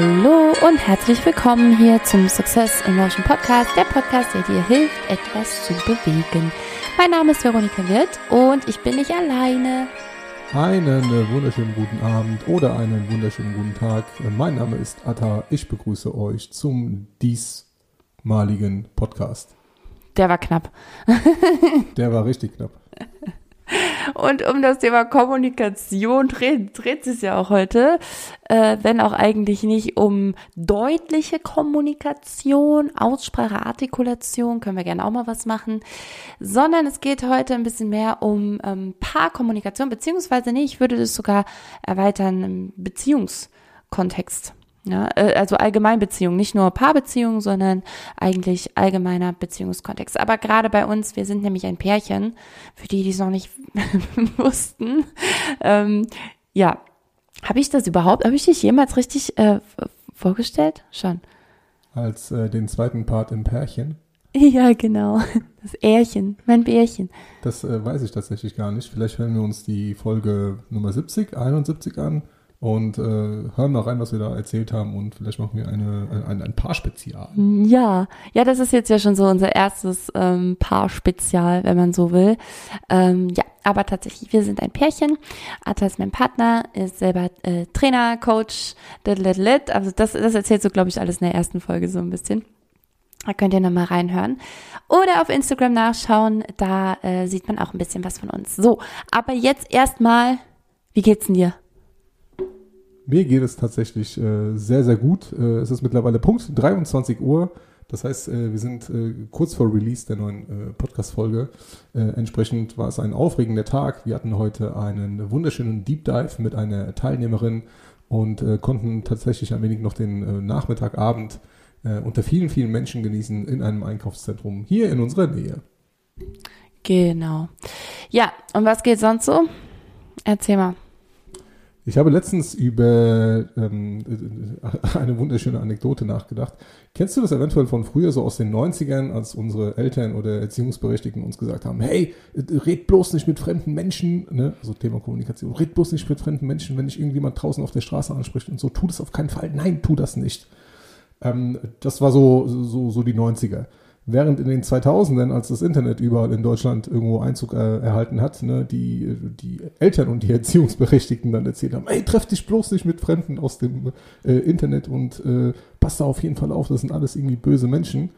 Hallo und herzlich willkommen hier zum Success in Motion Podcast, der Podcast, der dir hilft, etwas zu bewegen. Mein Name ist Veronika Wirth und ich bin nicht alleine. Einen wunderschönen guten Abend oder einen wunderschönen guten Tag. Mein Name ist Atta. Ich begrüße euch zum diesmaligen Podcast. Der war knapp. Der war richtig knapp. Und um das Thema Kommunikation dreht, dreht es ja auch heute, äh, wenn auch eigentlich nicht um deutliche Kommunikation, Aussprache, Artikulation, können wir gerne auch mal was machen, sondern es geht heute ein bisschen mehr um ähm, Paarkommunikation, beziehungsweise nee, ich würde das sogar erweitern im Beziehungskontext. Ja, äh, also Allgemeinbeziehung, nicht nur Paarbeziehung, sondern eigentlich allgemeiner Beziehungskontext. Aber gerade bei uns, wir sind nämlich ein Pärchen, für die, die es noch nicht wussten. Ähm, ja, habe ich das überhaupt, habe ich dich jemals richtig äh, vorgestellt? Schon. Als äh, den zweiten Part im Pärchen? Ja, genau. Das Ärchen, mein Bärchen. Das äh, weiß ich tatsächlich gar nicht. Vielleicht hören wir uns die Folge Nummer 70, 71 an und äh, hören mal rein, was wir da erzählt haben und vielleicht machen wir eine, ein, ein Paar-Spezial. Ja, ja, das ist jetzt ja schon so unser erstes ähm, Paar-Spezial, wenn man so will. Ähm, ja, aber tatsächlich, wir sind ein Pärchen. Atta ist mein Partner, ist selber äh, Trainer, Coach, lit, also das, das erzählt so, glaube ich, alles in der ersten Folge so ein bisschen. Da könnt ihr nochmal reinhören. Oder auf Instagram nachschauen, da äh, sieht man auch ein bisschen was von uns. So, aber jetzt erstmal, wie geht's denn dir? Mir geht es tatsächlich äh, sehr, sehr gut. Äh, es ist mittlerweile Punkt 23 Uhr. Das heißt, äh, wir sind äh, kurz vor Release der neuen äh, Podcast-Folge. Äh, entsprechend war es ein aufregender Tag. Wir hatten heute einen wunderschönen Deep Dive mit einer Teilnehmerin und äh, konnten tatsächlich ein wenig noch den äh, Nachmittagabend äh, unter vielen, vielen Menschen genießen in einem Einkaufszentrum hier in unserer Nähe. Genau. Ja, und was geht sonst so? Erzähl mal. Ich habe letztens über ähm, eine wunderschöne Anekdote nachgedacht. Kennst du das eventuell von früher, so aus den 90ern, als unsere Eltern oder Erziehungsberechtigten uns gesagt haben, hey, red bloß nicht mit fremden Menschen, ne? also Thema Kommunikation, red bloß nicht mit fremden Menschen, wenn dich irgendjemand draußen auf der Straße anspricht und so, tu das auf keinen Fall, nein, tu das nicht. Ähm, das war so, so, so die 90er. Während in den 2000ern, als das Internet überall in Deutschland irgendwo Einzug äh, erhalten hat, ne, die, die Eltern und die Erziehungsberechtigten dann erzählt haben, ey, treff dich bloß nicht mit Fremden aus dem äh, Internet und äh, pass da auf jeden Fall auf, das sind alles irgendwie böse Menschen.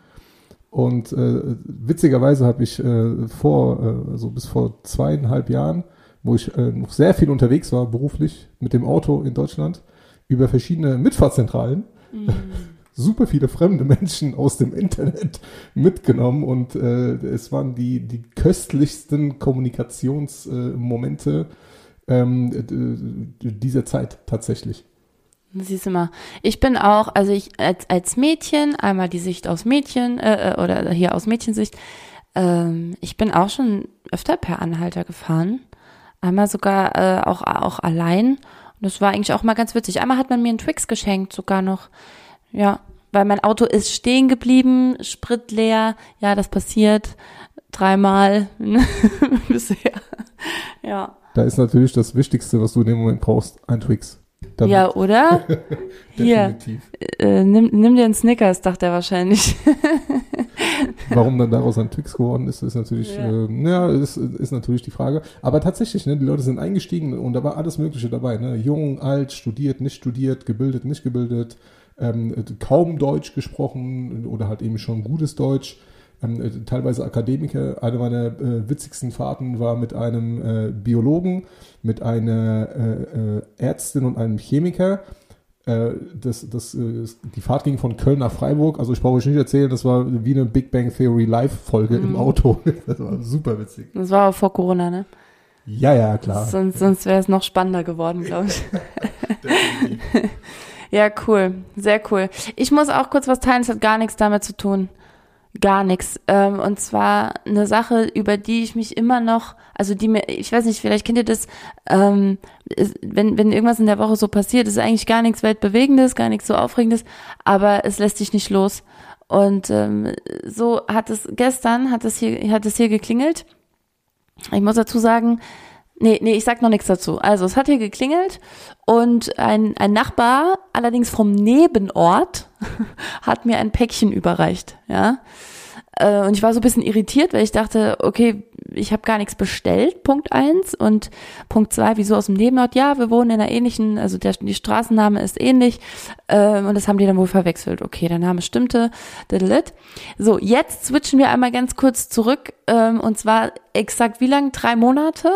Und äh, witzigerweise habe ich äh, vor, äh, also bis vor zweieinhalb Jahren, wo ich noch sehr viel unterwegs war, beruflich, mit dem Auto in Deutschland, über verschiedene Mitfahrzentralen, mhm super viele fremde Menschen aus dem Internet mitgenommen und äh, es waren die, die köstlichsten Kommunikationsmomente äh, ähm, dieser Zeit tatsächlich. Siehst du mal, ich bin auch, also ich als, als Mädchen, einmal die Sicht aus Mädchen äh, äh oder hier aus Mädchensicht, ähm, ich bin auch schon öfter per Anhalter gefahren, einmal sogar äh, auch, auch allein. Und das war eigentlich auch mal ganz witzig. Einmal hat man mir einen Twix geschenkt, sogar noch. Ja, weil mein Auto ist stehen geblieben, Sprit leer. Ja, das passiert dreimal bisher. Ja. Da ist natürlich das Wichtigste, was du in dem Moment brauchst, ein Twix. Damit. Ja, oder? Hier, äh, nimm, nimm dir einen Snickers, dachte er wahrscheinlich. Warum dann daraus ein Twix geworden ist, ist natürlich, ja, äh, ja ist, ist natürlich die Frage. Aber tatsächlich, ne, die Leute sind eingestiegen und da war alles Mögliche dabei. Ne? Jung, alt, studiert, nicht studiert, gebildet, nicht gebildet, ähm, kaum Deutsch gesprochen oder halt eben schon gutes Deutsch. Ähm, äh, teilweise Akademiker. Eine meiner äh, witzigsten Fahrten war mit einem äh, Biologen, mit einer äh, äh Ärztin und einem Chemiker. Äh, das, das, die Fahrt ging von Köln nach Freiburg. Also ich brauche euch nicht erzählen, das war wie eine Big Bang Theory Live-Folge mhm. im Auto. Das war super witzig. Das war auch vor Corona, ne? Ja, ja, klar. Sonst, sonst wäre es noch spannender geworden, glaube ich. Ja, cool. Sehr cool. Ich muss auch kurz was teilen, es hat gar nichts damit zu tun. Gar nichts. Ähm, und zwar eine Sache, über die ich mich immer noch, also die mir, ich weiß nicht, vielleicht kennt ihr das, ähm, wenn, wenn irgendwas in der Woche so passiert, ist eigentlich gar nichts Weltbewegendes, gar nichts so Aufregendes, aber es lässt sich nicht los. Und ähm, so hat es gestern, hat es hier, hat es hier geklingelt. Ich muss dazu sagen, Nee, nee, ich sag noch nichts dazu. Also es hat hier geklingelt und ein, ein Nachbar, allerdings vom Nebenort, hat mir ein Päckchen überreicht, ja. Äh, und ich war so ein bisschen irritiert, weil ich dachte, okay, ich habe gar nichts bestellt, Punkt eins. Und Punkt zwei, wieso aus dem Nebenort? Ja, wir wohnen in einer ähnlichen, also der, die Straßenname ist ähnlich. Ähm, und das haben die dann wohl verwechselt. Okay, der Name stimmte. So, jetzt switchen wir einmal ganz kurz zurück. Ähm, und zwar exakt wie lang? Drei Monate?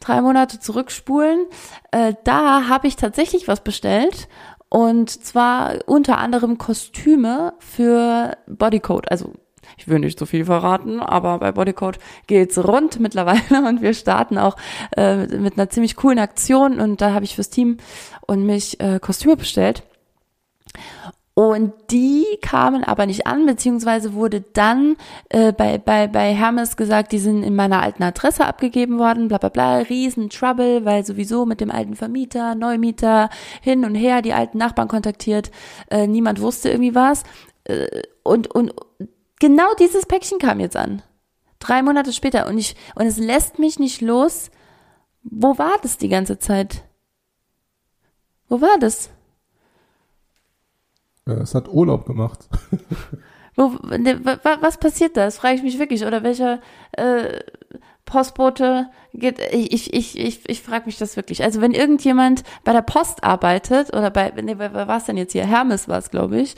Drei Monate zurückspulen. Äh, da habe ich tatsächlich was bestellt. Und zwar unter anderem Kostüme für Bodycode, also ich will nicht so viel verraten, aber bei Bodycode geht's rund mittlerweile und wir starten auch äh, mit einer ziemlich coolen Aktion und da habe ich fürs Team und mich äh, Kostüme bestellt. Und die kamen aber nicht an, beziehungsweise wurde dann äh, bei, bei, bei Hermes gesagt, die sind in meiner alten Adresse abgegeben worden, bla bla bla, riesen Trouble, weil sowieso mit dem alten Vermieter, Neumieter hin und her, die alten Nachbarn kontaktiert, äh, niemand wusste irgendwie was. Äh, und, und Genau dieses Päckchen kam jetzt an. Drei Monate später. Und ich, und es lässt mich nicht los. Wo war das die ganze Zeit? Wo war das? Es hat Urlaub gemacht. Wo, ne, was passiert da? Das frage ich mich wirklich. Oder welcher äh, Postbote geht. Ich, ich, ich, ich, frage mich das wirklich. Also wenn irgendjemand bei der Post arbeitet, oder bei, nee, wer war denn jetzt hier? Hermes war es, glaube ich.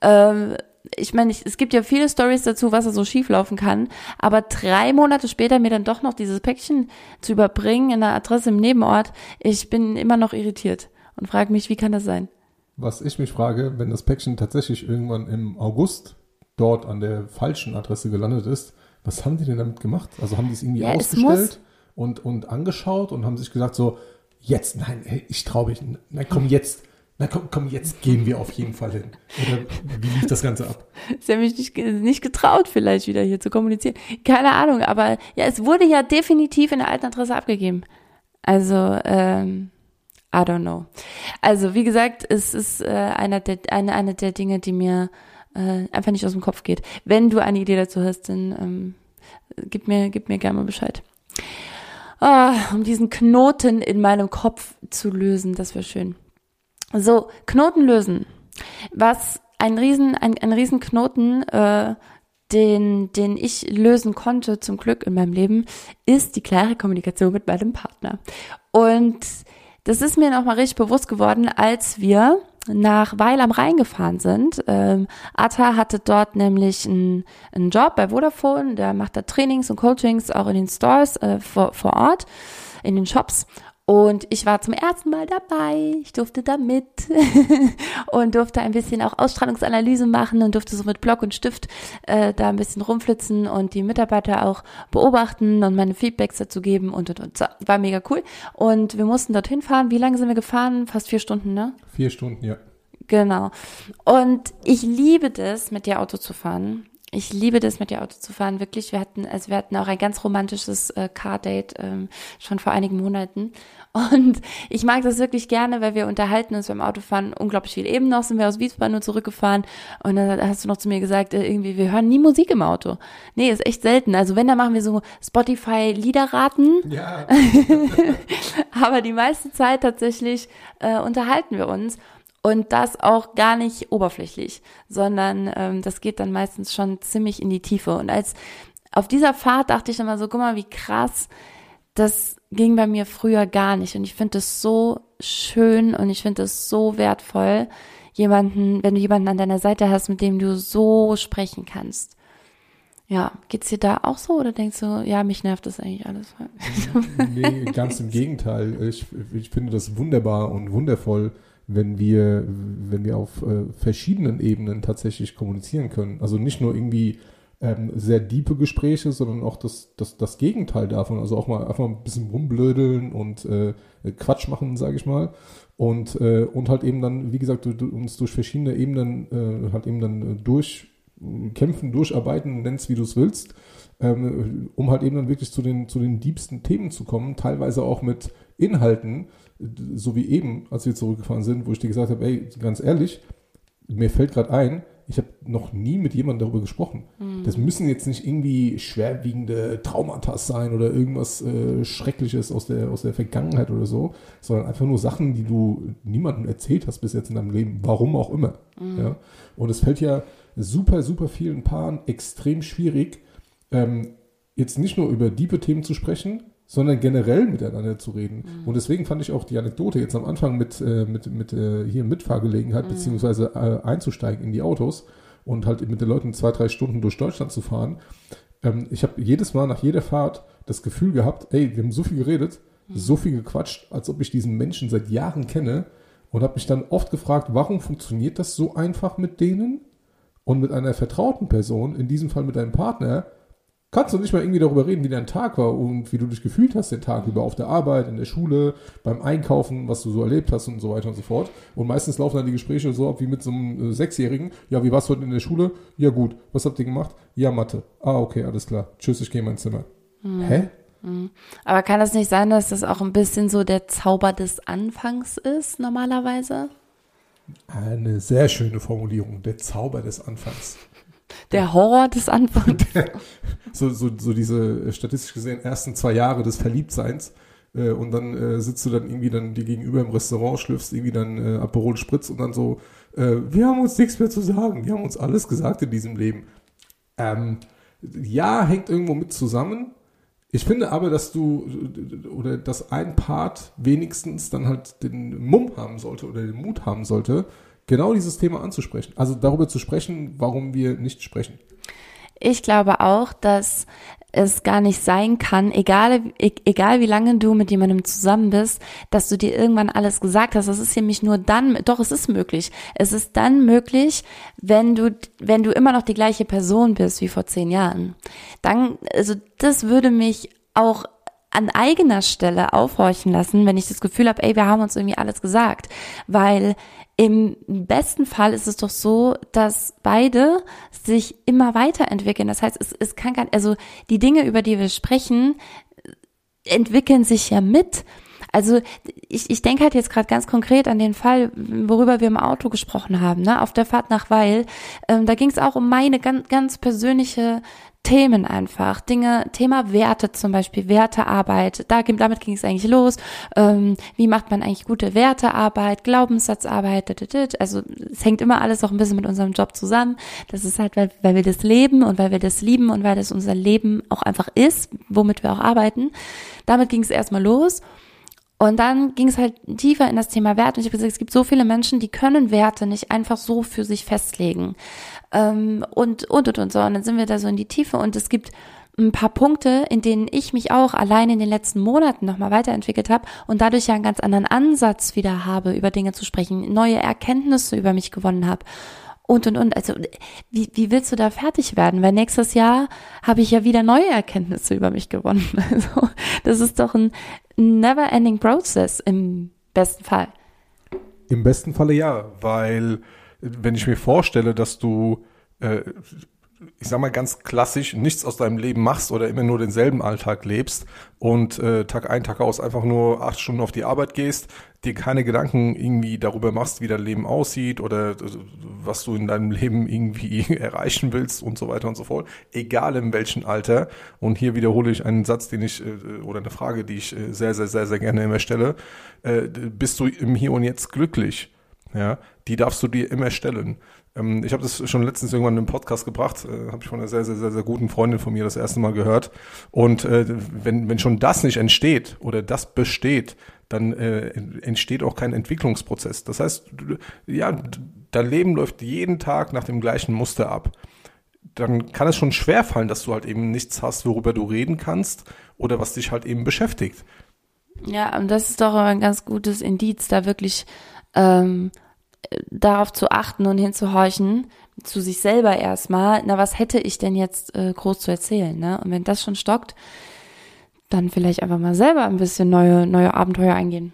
Ähm, ich meine, es gibt ja viele Stories dazu, was da so schief laufen kann, aber drei Monate später mir dann doch noch dieses Päckchen zu überbringen in einer Adresse im Nebenort, ich bin immer noch irritiert und frage mich, wie kann das sein? Was ich mich frage, wenn das Päckchen tatsächlich irgendwann im August dort an der falschen Adresse gelandet ist, was haben die denn damit gemacht? Also haben die es irgendwie ja, ausgestellt und, und angeschaut und haben sich gesagt so, jetzt, nein, ey, ich traue mich, nein, komm jetzt na komm, komm, jetzt gehen wir auf jeden Fall hin. Oder wie lief das Ganze ab? Sie haben mich nicht, nicht getraut, vielleicht wieder hier zu kommunizieren. Keine Ahnung, aber ja, es wurde ja definitiv in der alten Adresse abgegeben. Also, ähm, I don't know. Also, wie gesagt, es ist äh, einer der, eine, eine der Dinge, die mir äh, einfach nicht aus dem Kopf geht. Wenn du eine Idee dazu hast, dann ähm, gib mir, gib mir gerne mal Bescheid. Oh, um diesen Knoten in meinem Kopf zu lösen, das wäre schön. So, Knoten lösen. Was ein riesen, ein, ein riesen Knoten, äh, den, den ich lösen konnte, zum Glück in meinem Leben, ist die klare Kommunikation mit meinem Partner. Und das ist mir nochmal richtig bewusst geworden, als wir nach Weil am Rhein gefahren sind. Ähm, Atta hatte dort nämlich einen, Job bei Vodafone, der macht da Trainings und Coachings auch in den Stores äh, vor, vor Ort, in den Shops. Und ich war zum ersten Mal dabei. Ich durfte da mit und durfte ein bisschen auch Ausstrahlungsanalyse machen und durfte so mit Block und Stift äh, da ein bisschen rumflitzen und die Mitarbeiter auch beobachten und meine Feedbacks dazu geben und und und. So, war mega cool. Und wir mussten dorthin fahren. Wie lange sind wir gefahren? Fast vier Stunden, ne? Vier Stunden, ja. Genau. Und ich liebe das, mit dir Auto zu fahren. Ich liebe das, mit dir Auto zu fahren, wirklich. Wir hatten, also wir hatten auch ein ganz romantisches äh, Car-Date ähm, schon vor einigen Monaten. Und ich mag das wirklich gerne, weil wir unterhalten uns beim Autofahren unglaublich viel. Eben noch sind wir aus Wiesbaden nur zurückgefahren und dann hast du noch zu mir gesagt, äh, irgendwie, wir hören nie Musik im Auto. Nee, ist echt selten. Also wenn, dann machen wir so Spotify-Liederraten. Ja. Aber die meiste Zeit tatsächlich äh, unterhalten wir uns. Und das auch gar nicht oberflächlich, sondern ähm, das geht dann meistens schon ziemlich in die Tiefe. Und als auf dieser Fahrt dachte ich immer so, guck mal, wie krass, das ging bei mir früher gar nicht. Und ich finde es so schön und ich finde es so wertvoll, jemanden, wenn du jemanden an deiner Seite hast, mit dem du so sprechen kannst. Ja, geht's dir da auch so oder denkst du, ja, mich nervt das eigentlich alles? nee, ganz im Gegenteil. Ich, ich finde das wunderbar und wundervoll, wenn wir, wenn wir auf äh, verschiedenen Ebenen tatsächlich kommunizieren können. Also nicht nur irgendwie ähm, sehr diepe Gespräche, sondern auch das, das, das Gegenteil davon. Also auch mal einfach ein bisschen rumblödeln und äh, Quatsch machen, sage ich mal. Und, äh, und halt eben dann, wie gesagt, du, uns durch verschiedene Ebenen äh, halt eben dann durchkämpfen, durcharbeiten, nennst wie du es willst, ähm, um halt eben dann wirklich zu den, zu den diebsten Themen zu kommen, teilweise auch mit Inhalten, so wie eben, als wir zurückgefahren sind, wo ich dir gesagt habe, ey, ganz ehrlich, mir fällt gerade ein, ich habe noch nie mit jemandem darüber gesprochen. Mhm. Das müssen jetzt nicht irgendwie schwerwiegende Traumata sein oder irgendwas äh, Schreckliches aus der, aus der Vergangenheit oder so, sondern einfach nur Sachen, die du niemandem erzählt hast bis jetzt in deinem Leben, warum auch immer. Mhm. Ja? Und es fällt ja super, super vielen Paaren extrem schwierig, ähm, jetzt nicht nur über diebe Themen zu sprechen, sondern generell miteinander zu reden. Mhm. Und deswegen fand ich auch die Anekdote jetzt am Anfang mit, äh, mit, mit äh, hier Mitfahrgelegenheit, mhm. beziehungsweise äh, einzusteigen in die Autos und halt mit den Leuten zwei, drei Stunden durch Deutschland zu fahren. Ähm, ich habe jedes Mal nach jeder Fahrt das Gefühl gehabt, ey, wir haben so viel geredet, mhm. so viel gequatscht, als ob ich diesen Menschen seit Jahren kenne und habe mich dann oft gefragt, warum funktioniert das so einfach mit denen? Und mit einer vertrauten Person, in diesem Fall mit deinem Partner, kannst du nicht mal irgendwie darüber reden, wie dein Tag war und wie du dich gefühlt hast den Tag über auf der Arbeit, in der Schule, beim Einkaufen, was du so erlebt hast und so weiter und so fort. Und meistens laufen dann die Gespräche so ab wie mit so einem äh, Sechsjährigen. Ja, wie warst du heute in der Schule? Ja, gut. Was habt ihr gemacht? Ja, Mathe. Ah, okay, alles klar. Tschüss, ich gehe in mein Zimmer. Mhm. Hä? Mhm. Aber kann das nicht sein, dass das auch ein bisschen so der Zauber des Anfangs ist, normalerweise? Eine sehr schöne Formulierung, der Zauber des Anfangs. Der Horror des Anfangs. so, so, so diese äh, statistisch gesehen ersten zwei Jahre des Verliebtseins. Äh, und dann äh, sitzt du dann irgendwie dann dir gegenüber im Restaurant, schlürfst irgendwie dann äh, Aperol Spritz und dann so, äh, wir haben uns nichts mehr zu sagen. Wir haben uns alles gesagt in diesem Leben. Ähm, ja, hängt irgendwo mit zusammen. Ich finde aber, dass du oder dass ein Part wenigstens dann halt den Mumm haben sollte oder den Mut haben sollte, genau dieses Thema anzusprechen. Also darüber zu sprechen, warum wir nicht sprechen. Ich glaube auch, dass es gar nicht sein kann, egal, e-, egal wie lange du mit jemandem zusammen bist, dass du dir irgendwann alles gesagt hast. Das ist nämlich nur dann, doch, es ist möglich. Es ist dann möglich, wenn du, wenn du immer noch die gleiche Person bist wie vor zehn Jahren. Dann, also das würde mich auch an eigener Stelle aufhorchen lassen, wenn ich das Gefühl habe, ey, wir haben uns irgendwie alles gesagt. Weil im besten Fall ist es doch so, dass beide sich immer weiterentwickeln. Das heißt, es, es kann gar also die Dinge, über die wir sprechen, entwickeln sich ja mit. Also ich, ich denke halt jetzt gerade ganz konkret an den Fall, worüber wir im Auto gesprochen haben, ne, auf der Fahrt nach Weil. Ähm, da ging es auch um meine ganz, ganz persönliche Themen einfach, Dinge, Thema Werte zum Beispiel, Wertearbeit, da, damit ging es eigentlich los. Ähm, wie macht man eigentlich gute Wertearbeit, Glaubenssatzarbeit, also es hängt immer alles auch ein bisschen mit unserem Job zusammen. Das ist halt, weil, weil wir das leben und weil wir das lieben und weil das unser Leben auch einfach ist, womit wir auch arbeiten. Damit ging es erstmal los. Und dann ging es halt tiefer in das Thema Werte. Und ich habe gesagt, es gibt so viele Menschen, die können Werte nicht einfach so für sich festlegen. Ähm, und, und, und, und so. Und dann sind wir da so in die Tiefe. Und es gibt ein paar Punkte, in denen ich mich auch allein in den letzten Monaten nochmal weiterentwickelt habe und dadurch ja einen ganz anderen Ansatz wieder habe, über Dinge zu sprechen, neue Erkenntnisse über mich gewonnen habe und und und. Also wie, wie willst du da fertig werden? Weil nächstes Jahr habe ich ja wieder neue Erkenntnisse über mich gewonnen. Also das ist doch ein never-ending process im besten Fall. Im besten Falle ja, weil wenn ich mir vorstelle, dass du äh, ich sag mal ganz klassisch, nichts aus deinem Leben machst oder immer nur denselben Alltag lebst und äh, Tag ein, Tag aus einfach nur acht Stunden auf die Arbeit gehst, dir keine Gedanken irgendwie darüber machst, wie dein Leben aussieht oder äh, was du in deinem Leben irgendwie erreichen willst und so weiter und so fort, egal in welchem Alter. Und hier wiederhole ich einen Satz, den ich äh, oder eine Frage, die ich äh, sehr, sehr, sehr, sehr gerne immer stelle. Äh, bist du im Hier und Jetzt glücklich? Ja, die darfst du dir immer stellen. Ähm, ich habe das schon letztens irgendwann in einem Podcast gebracht, äh, habe ich von einer sehr, sehr, sehr, sehr guten Freundin von mir das erste Mal gehört. Und äh, wenn, wenn schon das nicht entsteht oder das besteht, dann äh, entsteht auch kein Entwicklungsprozess. Das heißt, ja, dein Leben läuft jeden Tag nach dem gleichen Muster ab. Dann kann es schon schwer fallen, dass du halt eben nichts hast, worüber du reden kannst oder was dich halt eben beschäftigt. Ja, und das ist doch ein ganz gutes Indiz, da wirklich ähm, darauf zu achten und hinzuhorchen, zu sich selber erstmal, na, was hätte ich denn jetzt äh, groß zu erzählen, ne? Und wenn das schon stockt, dann vielleicht einfach mal selber ein bisschen neue, neue Abenteuer eingehen.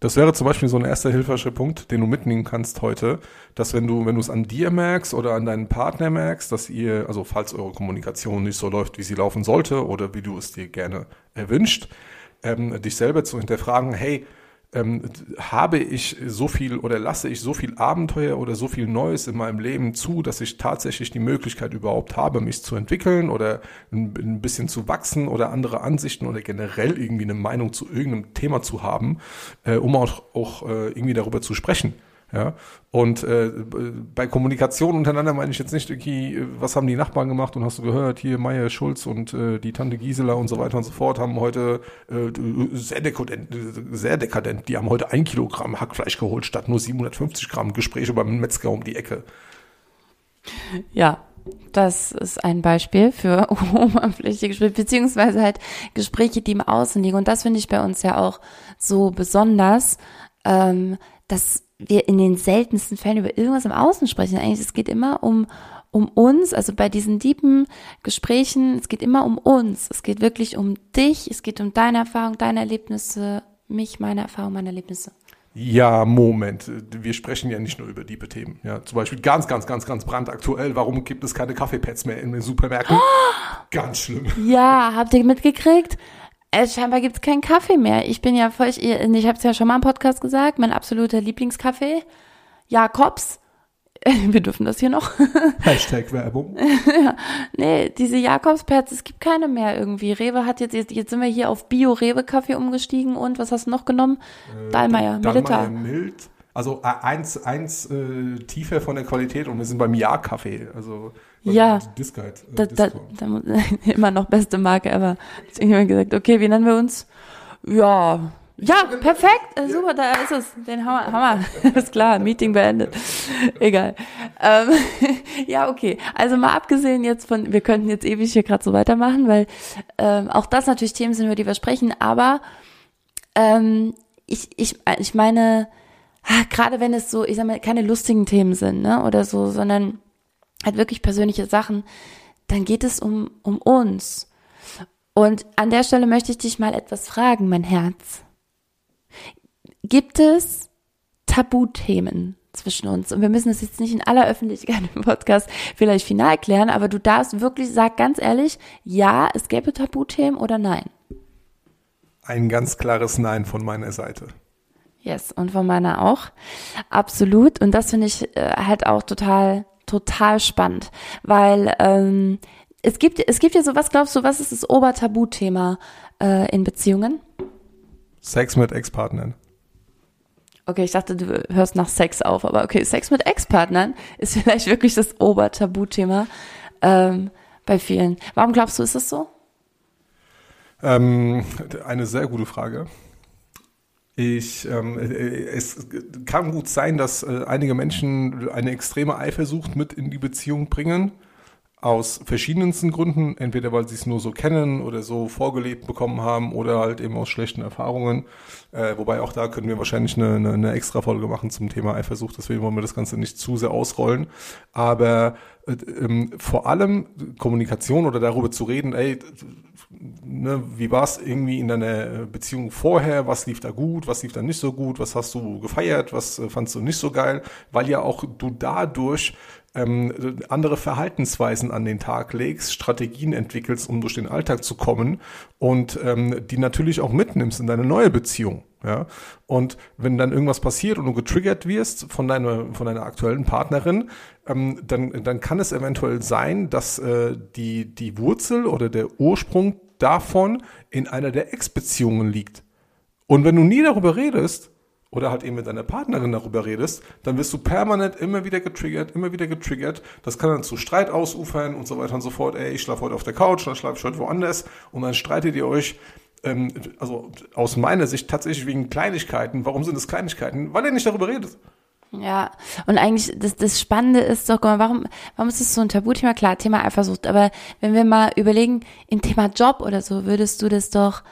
Das wäre zum Beispiel so ein erster hilfreicher Punkt, den du mitnehmen kannst heute, dass wenn du, wenn du es an dir merkst oder an deinen Partner merkst, dass ihr, also falls eure Kommunikation nicht so läuft, wie sie laufen sollte oder wie du es dir gerne erwünscht, ähm, dich selber zu hinterfragen, hey, ähm, habe ich so viel oder lasse ich so viel Abenteuer oder so viel Neues in meinem Leben zu, dass ich tatsächlich die Möglichkeit überhaupt habe, mich zu entwickeln oder ein, ein bisschen zu wachsen oder andere Ansichten oder generell irgendwie eine Meinung zu irgendeinem Thema zu haben, äh, um auch, auch äh, irgendwie darüber zu sprechen. Ja, und äh, bei Kommunikation untereinander meine ich jetzt nicht irgendwie, was haben die Nachbarn gemacht und hast du gehört, hier Meier Schulz und äh, die Tante Gisela und so weiter und so fort haben heute äh, sehr dekadent, sehr dekadent, die haben heute ein Kilogramm Hackfleisch geholt statt nur 750 Gramm Gespräche beim Metzger um die Ecke. Ja, das ist ein Beispiel für oberflächliche Gespräche, beziehungsweise halt Gespräche, die im Außen liegen. Und das finde ich bei uns ja auch so besonders, ähm, dass wir in den seltensten Fällen über irgendwas im Außen sprechen. Eigentlich, es geht immer um, um uns, also bei diesen tiefen Gesprächen, es geht immer um uns. Es geht wirklich um dich, es geht um deine Erfahrung, deine Erlebnisse, mich, meine Erfahrung, meine Erlebnisse. Ja, Moment. Wir sprechen ja nicht nur über diebe Themen. Ja, zum Beispiel ganz, ganz, ganz, ganz brandaktuell. Warum gibt es keine Kaffeepads mehr in den Supermärkten? Oh! Ganz schlimm. Ja, habt ihr mitgekriegt? Äh, scheinbar gibt's keinen Kaffee mehr. Ich bin ja voll, ich, ich habe es ja schon mal im Podcast gesagt, mein absoluter Lieblingskaffee, Jakobs. Wir dürfen das hier noch. Hashtag Werbung. ja, nee, diese Jakobspads, es gibt keine mehr irgendwie. Rewe hat jetzt, jetzt, jetzt sind wir hier auf Bio-Rewe-Kaffee umgestiegen und was hast du noch genommen? Äh, Dallmayr, Milita. Mild. Also äh, eins, eins äh, tiefer von der Qualität und wir sind beim Ja-Kaffee. Also ja, Discard, äh, da, da, da, immer noch beste Marke ever. Deswegen haben wir gesagt, okay, wie nennen wir uns? Ja, ja, perfekt, äh, super, da ist es. Den Hammer, Hammer. ist klar, Meeting beendet. Egal. Ähm, ja, okay. Also mal abgesehen jetzt von, wir könnten jetzt ewig hier gerade so weitermachen, weil ähm, auch das natürlich Themen sind, über die wir sprechen, aber ähm, ich, ich, ich meine, ah, gerade wenn es so, ich sag mal, keine lustigen Themen sind, ne, oder so, sondern halt wirklich persönliche Sachen, dann geht es um, um uns. Und an der Stelle möchte ich dich mal etwas fragen, mein Herz. Gibt es Tabuthemen zwischen uns? Und wir müssen das jetzt nicht in aller Öffentlichkeit im Podcast vielleicht final klären, aber du darfst wirklich, sag ganz ehrlich, ja, es gäbe Tabuthemen oder nein? Ein ganz klares Nein von meiner Seite. Yes, und von meiner auch. Absolut. Und das finde ich äh, halt auch total total spannend, weil ähm, es gibt es gibt ja so was glaubst du was ist das Obertabuthema äh, in Beziehungen? Sex mit Ex-Partnern. Okay, ich dachte, du hörst nach Sex auf, aber okay, Sex mit Ex-Partnern ist vielleicht wirklich das Obertabuthema ähm, bei vielen. Warum glaubst du, ist es so? Ähm, eine sehr gute Frage. Ich, ähm, äh, es kann gut sein, dass äh, einige Menschen eine extreme Eifersucht mit in die Beziehung bringen. Aus verschiedensten Gründen, entweder weil sie es nur so kennen oder so vorgelebt bekommen haben oder halt eben aus schlechten Erfahrungen. Äh, wobei auch da können wir wahrscheinlich eine, eine, eine extra Folge machen zum Thema Eifersucht, deswegen wollen wir das Ganze nicht zu sehr ausrollen. Aber äh, ähm, vor allem Kommunikation oder darüber zu reden, ey, ne, wie war es irgendwie in deiner Beziehung vorher, was lief da gut, was lief da nicht so gut, was hast du gefeiert, was äh, fandst du nicht so geil, weil ja auch du dadurch ähm, andere Verhaltensweisen an den Tag legst, Strategien entwickelst, um durch den Alltag zu kommen und ähm, die natürlich auch mitnimmst in deine neue Beziehung. Ja, und wenn dann irgendwas passiert und du getriggert wirst von deiner, von deiner aktuellen Partnerin, ähm, dann, dann kann es eventuell sein, dass äh, die, die Wurzel oder der Ursprung davon in einer der Ex-Beziehungen liegt. Und wenn du nie darüber redest, oder halt eben mit deiner Partnerin darüber redest, dann wirst du permanent immer wieder getriggert, immer wieder getriggert. Das kann dann zu Streit ausufern und so weiter und so fort. Ey, ich schlafe heute auf der Couch, dann schlafe ich heute woanders und dann streitet ihr euch. Ähm, also aus meiner Sicht tatsächlich wegen Kleinigkeiten. Warum sind es Kleinigkeiten? Weil ihr nicht darüber redet. Ja, und eigentlich das, das Spannende ist doch, warum, warum ist es so ein Tabuthema? Klar, Thema Eifersucht, aber wenn wir mal überlegen, im Thema Job oder so, würdest du das doch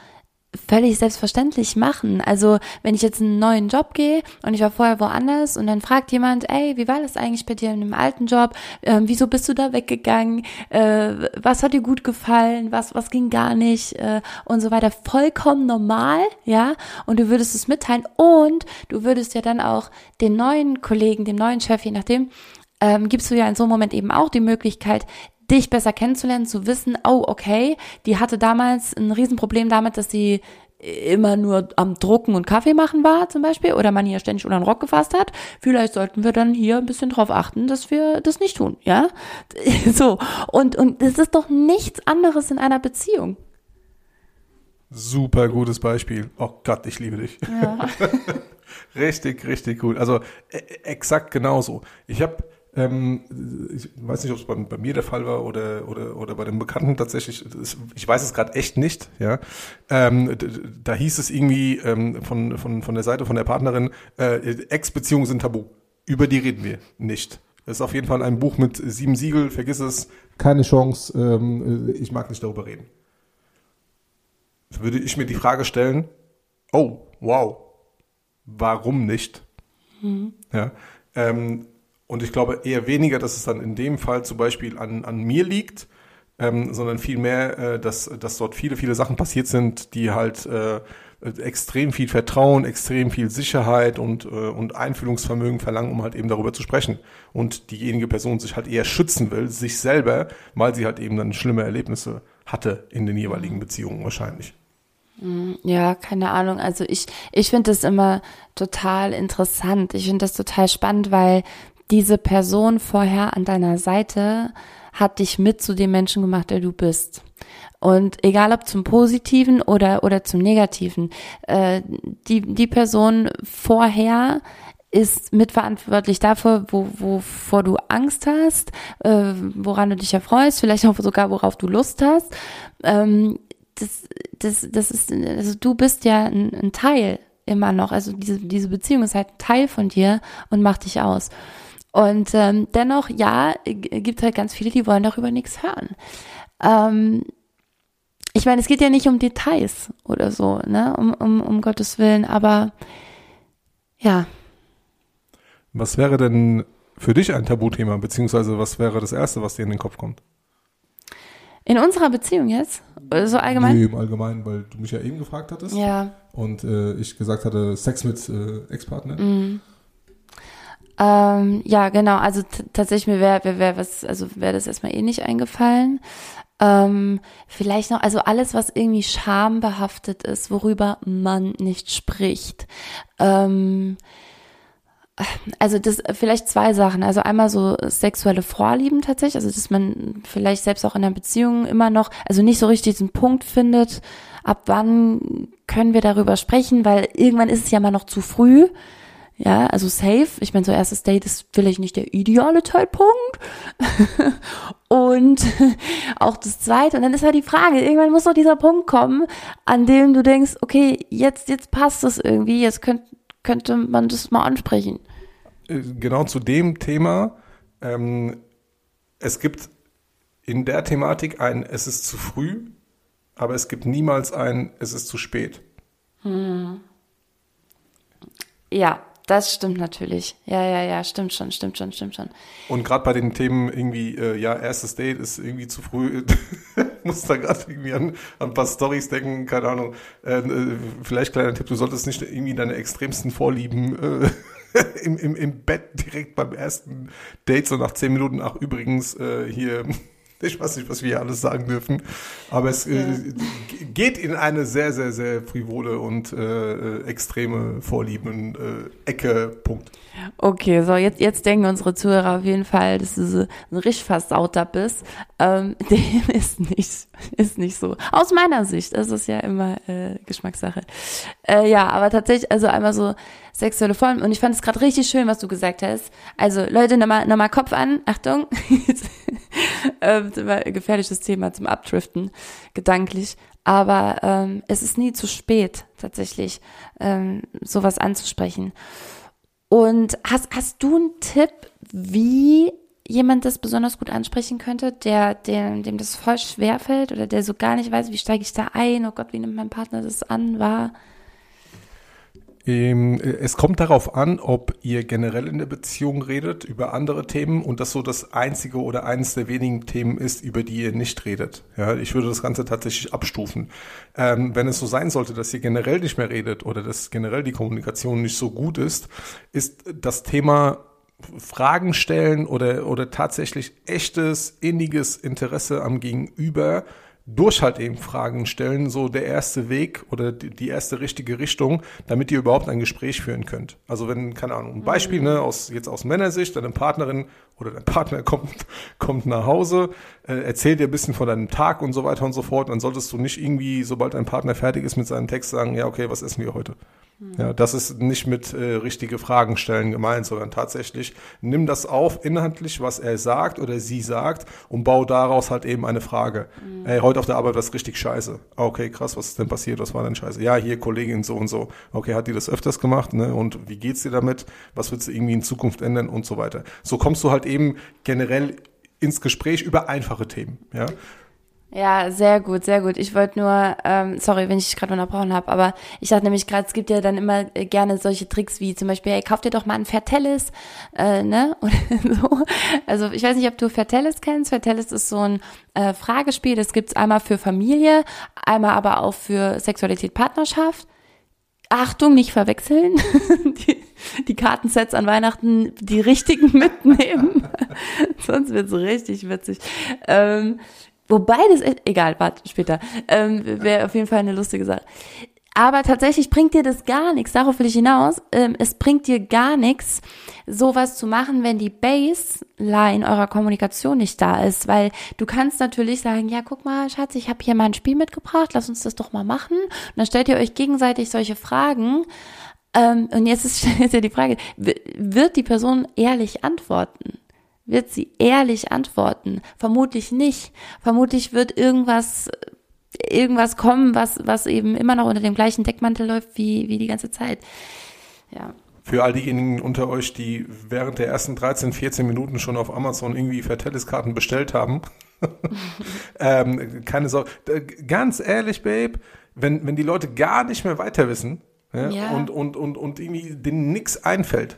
völlig selbstverständlich machen. Also wenn ich jetzt einen neuen Job gehe und ich war vorher woanders und dann fragt jemand, ey, wie war das eigentlich bei dir in dem alten Job? Ähm, wieso bist du da weggegangen? Äh, was hat dir gut gefallen? Was was ging gar nicht? Äh, und so weiter. Vollkommen normal, ja. Und du würdest es mitteilen und du würdest ja dann auch den neuen Kollegen, dem neuen Chef, je nachdem, ähm, gibst du ja in so einem Moment eben auch die Möglichkeit, dich besser kennenzulernen, zu wissen, oh, okay, die hatte damals ein Riesenproblem damit, dass sie immer nur am Drucken und Kaffee machen war zum Beispiel oder man hier ständig unter den Rock gefasst hat, vielleicht sollten wir dann hier ein bisschen drauf achten, dass wir das nicht tun, ja? So. Und, und das ist doch nichts anderes in einer Beziehung. Super gutes Beispiel. Oh Gott, ich liebe dich. Ja. richtig, richtig cool. Also e exakt genauso. Ich habe ähm, ich weiß nicht, ob es bei, bei, mir der Fall war oder, oder, oder bei dem Bekannten tatsächlich. Ich weiß es gerade echt nicht. Ja, ähm, da hieß es irgendwie ähm, von, von, von der Seite von der Partnerin, äh, Ex-Beziehungen sind tabu. Über die reden wir nicht. Das ist auf jeden Fall ein Buch mit sieben Siegel. Vergiss es. Keine Chance. Ähm, ich mag nicht darüber reden. Würde ich mir die Frage stellen, oh, wow, warum nicht? Mhm. Ja, ähm, und ich glaube eher weniger, dass es dann in dem Fall zum Beispiel an, an mir liegt, ähm, sondern vielmehr, äh, dass, dass dort viele, viele Sachen passiert sind, die halt äh, extrem viel Vertrauen, extrem viel Sicherheit und, äh, und Einfühlungsvermögen verlangen, um halt eben darüber zu sprechen. Und diejenige Person sich halt eher schützen will, sich selber, weil sie halt eben dann schlimme Erlebnisse hatte in den jeweiligen Beziehungen wahrscheinlich. Mm, ja, keine Ahnung. Also ich, ich finde das immer total interessant. Ich finde das total spannend, weil diese Person vorher an deiner Seite hat dich mit zu dem Menschen gemacht, der du bist. Und egal ob zum Positiven oder, oder zum Negativen, äh, die, die Person vorher ist mitverantwortlich dafür, wo, wovor du Angst hast, äh, woran du dich erfreust, vielleicht auch sogar worauf du Lust hast. Ähm, das, das, das ist, also du bist ja ein, ein Teil immer noch. Also diese, diese Beziehung ist halt ein Teil von dir und macht dich aus. Und ähm, dennoch, ja, gibt halt ganz viele, die wollen darüber nichts hören. Ähm, ich meine, es geht ja nicht um Details oder so, ne, um, um, um Gottes Willen, aber ja. Was wäre denn für dich ein Tabuthema, beziehungsweise was wäre das Erste, was dir in den Kopf kommt? In unserer Beziehung jetzt? So allgemein? Nee, im Allgemeinen, weil du mich ja eben gefragt hattest. Ja. Und äh, ich gesagt hatte, Sex mit äh, Ex-Partner. Mhm. Ähm, ja, genau. Also tatsächlich mir wäre wär, wär was, also wäre das erstmal eh nicht eingefallen. Ähm, vielleicht noch, also alles, was irgendwie schambehaftet ist, worüber man nicht spricht. Ähm, also das vielleicht zwei Sachen. Also einmal so sexuelle Vorlieben tatsächlich, also dass man vielleicht selbst auch in einer Beziehung immer noch, also nicht so richtig diesen Punkt findet, ab wann können wir darüber sprechen, weil irgendwann ist es ja mal noch zu früh. Ja, also safe. Ich meine, so erstes Date ist vielleicht nicht der ideale Zeitpunkt. und auch das zweite. Und dann ist halt die Frage, irgendwann muss doch dieser Punkt kommen, an dem du denkst, okay, jetzt, jetzt passt es irgendwie, jetzt könnt, könnte man das mal ansprechen. Äh, genau zu dem Thema. Ähm, es gibt in der Thematik ein, es ist zu früh, aber es gibt niemals ein, es ist zu spät. Hm. Ja, das stimmt natürlich. Ja, ja, ja, stimmt schon, stimmt schon, stimmt schon. Und gerade bei den Themen irgendwie, äh, ja, erstes Date ist irgendwie zu früh, muss da gerade irgendwie an, an ein paar Stories denken, keine Ahnung. Äh, äh, vielleicht kleiner Tipp, du solltest nicht irgendwie deine extremsten Vorlieben äh, im, im, im Bett direkt beim ersten Date, so nach zehn Minuten, ach übrigens, äh, hier ich weiß nicht, was wir hier alles sagen dürfen, aber es äh, ja. äh, geht in eine sehr, sehr, sehr frivole und äh, extreme Vorlieben-Ecke. Äh, Punkt. Okay, so jetzt, jetzt denken unsere Zuhörer auf jeden Fall, dass du so ein richtig versauter bist. Ähm, dem ist nicht, ist nicht so. Aus meiner Sicht, das ist ja immer äh, Geschmackssache. Äh, ja, aber tatsächlich, also einmal so sexuelle Formen. Und ich fand es gerade richtig schön, was du gesagt hast. Also Leute, nochmal noch mal Kopf an, Achtung. ähm, gefährliches Thema zum Abdriften, gedanklich. Aber ähm, es ist nie zu spät, tatsächlich, ähm, sowas anzusprechen. Und hast, hast du einen Tipp, wie jemand das besonders gut ansprechen könnte, der, der, dem das voll schwer fällt oder der so gar nicht weiß, wie steige ich da ein, oh Gott, wie nimmt mein Partner das an, war? Ähm, es kommt darauf an, ob ihr generell in der Beziehung redet über andere Themen und das so das einzige oder eines der wenigen Themen ist, über die ihr nicht redet. Ja, ich würde das Ganze tatsächlich abstufen. Ähm, wenn es so sein sollte, dass ihr generell nicht mehr redet oder dass generell die Kommunikation nicht so gut ist, ist das Thema Fragen stellen oder, oder tatsächlich echtes, inniges Interesse am Gegenüber durch halt eben Fragen stellen, so der erste Weg oder die, die erste richtige Richtung, damit ihr überhaupt ein Gespräch führen könnt. Also wenn, keine Ahnung, ein Beispiel, ne, aus, jetzt aus Männersicht, deine Partnerin oder dein Partner kommt, kommt nach Hause, äh, erzählt dir ein bisschen von deinem Tag und so weiter und so fort, dann solltest du nicht irgendwie, sobald dein Partner fertig ist mit seinem Text, sagen, ja, okay, was essen wir heute? Ja, das ist nicht mit äh, richtige Fragen stellen gemeint, sondern tatsächlich nimm das auf inhaltlich, was er sagt oder sie sagt und bau daraus halt eben eine Frage. Mhm. Ey, heute auf der Arbeit was richtig scheiße. Okay, krass, was ist denn passiert? Was war denn scheiße? Ja, hier Kollegin so und so. Okay, hat die das öfters gemacht, ne? Und wie geht's dir damit? Was wird sie irgendwie in Zukunft ändern und so weiter. So kommst du halt eben generell ins Gespräch über einfache Themen, ja. Ja, sehr gut, sehr gut. Ich wollte nur, ähm, sorry, wenn ich dich gerade unterbrochen habe, aber ich dachte nämlich gerade, es gibt ja dann immer äh, gerne solche Tricks wie zum Beispiel, ey, kauf dir doch mal ein Fertellis, äh, ne? Oder so. Also ich weiß nicht, ob du Fertellis kennst. Fertellis ist so ein äh, Fragespiel, das gibt's einmal für Familie, einmal aber auch für Sexualität, Partnerschaft. Achtung, nicht verwechseln. die, die Kartensets an Weihnachten die richtigen mitnehmen. Sonst wird's richtig witzig. Ähm, Wobei das, egal, warte, später, ähm, wäre auf jeden Fall eine lustige Sache. Aber tatsächlich bringt dir das gar nichts, darauf will ich hinaus, ähm, es bringt dir gar nichts, sowas zu machen, wenn die Baseline eurer Kommunikation nicht da ist, weil du kannst natürlich sagen, ja, guck mal, Schatz, ich habe hier mal ein Spiel mitgebracht, lass uns das doch mal machen. Und dann stellt ihr euch gegenseitig solche Fragen. Ähm, und jetzt ist jetzt ja die Frage, wird die Person ehrlich antworten? Wird sie ehrlich antworten? Vermutlich nicht. Vermutlich wird irgendwas, irgendwas kommen, was, was eben immer noch unter dem gleichen Deckmantel läuft wie, wie die ganze Zeit. Ja. Für all diejenigen unter euch, die während der ersten 13, 14 Minuten schon auf Amazon irgendwie Vertellis-Karten bestellt haben, ähm, keine Sorge. Ganz ehrlich, Babe, wenn, wenn die Leute gar nicht mehr weiter wissen ja, ja. Und, und, und, und irgendwie denen nichts einfällt,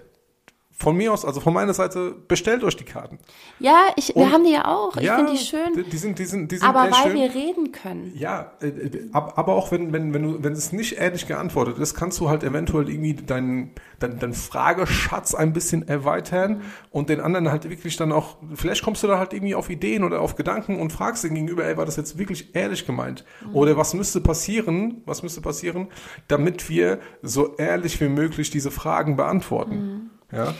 von mir aus, also von meiner Seite, bestellt euch die Karten. Ja, ich, wir haben die ja auch. Ich ja, finde die schön. Die, die, sind, die sind, die sind aber weil schön. wir reden können. Ja, äh, äh aber auch wenn, wenn, wenn du, wenn es nicht ehrlich geantwortet ist, kannst du halt eventuell irgendwie deinen, deinen, deinen Frageschatz ein bisschen erweitern mhm. und den anderen halt wirklich dann auch, vielleicht kommst du da halt irgendwie auf Ideen oder auf Gedanken und fragst den gegenüber, ey, war das jetzt wirklich ehrlich gemeint? Mhm. Oder was müsste passieren, was müsste passieren, damit wir so ehrlich wie möglich diese Fragen beantworten? Mhm. Ja.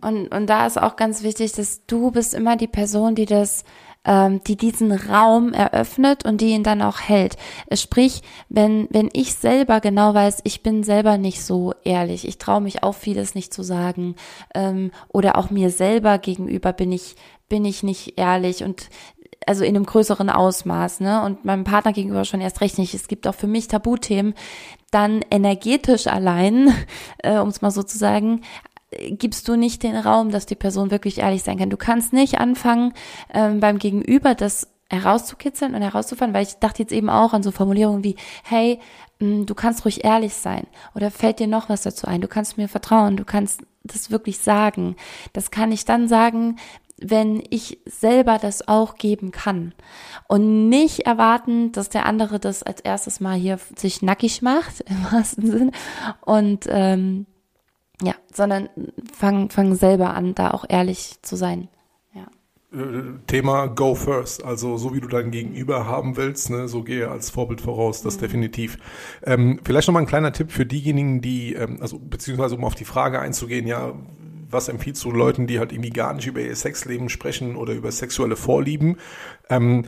Und, und da ist auch ganz wichtig, dass du bist immer die Person, die das, ähm, die diesen Raum eröffnet und die ihn dann auch hält. Sprich, wenn, wenn ich selber genau weiß, ich bin selber nicht so ehrlich, ich traue mich auch vieles nicht zu sagen, ähm, oder auch mir selber gegenüber bin ich, bin ich nicht ehrlich und also in einem größeren Ausmaß, ne? Und meinem Partner gegenüber schon erst recht nicht. Es gibt auch für mich Tabuthemen, dann energetisch allein, äh, um es mal so zu sagen, gibst du nicht den Raum, dass die Person wirklich ehrlich sein kann. Du kannst nicht anfangen, ähm, beim Gegenüber das herauszukitzeln und herauszufahren, weil ich dachte jetzt eben auch an so Formulierungen wie, hey, mm, du kannst ruhig ehrlich sein. Oder fällt dir noch was dazu ein, du kannst mir vertrauen, du kannst das wirklich sagen. Das kann ich dann sagen, wenn ich selber das auch geben kann. Und nicht erwarten, dass der andere das als erstes mal hier sich nackig macht im wahrsten Sinn. Und ähm, ja, sondern fang, fang selber an, da auch ehrlich zu sein. Ja. Äh, Thema Go First, also so wie du dein Gegenüber haben willst, ne, so gehe als Vorbild voraus, das mhm. definitiv. Ähm, vielleicht nochmal ein kleiner Tipp für diejenigen, die, ähm, also beziehungsweise um auf die Frage einzugehen, ja, was empfiehlst du Leuten, die halt irgendwie gar nicht über ihr Sexleben sprechen oder über sexuelle Vorlieben? Ähm,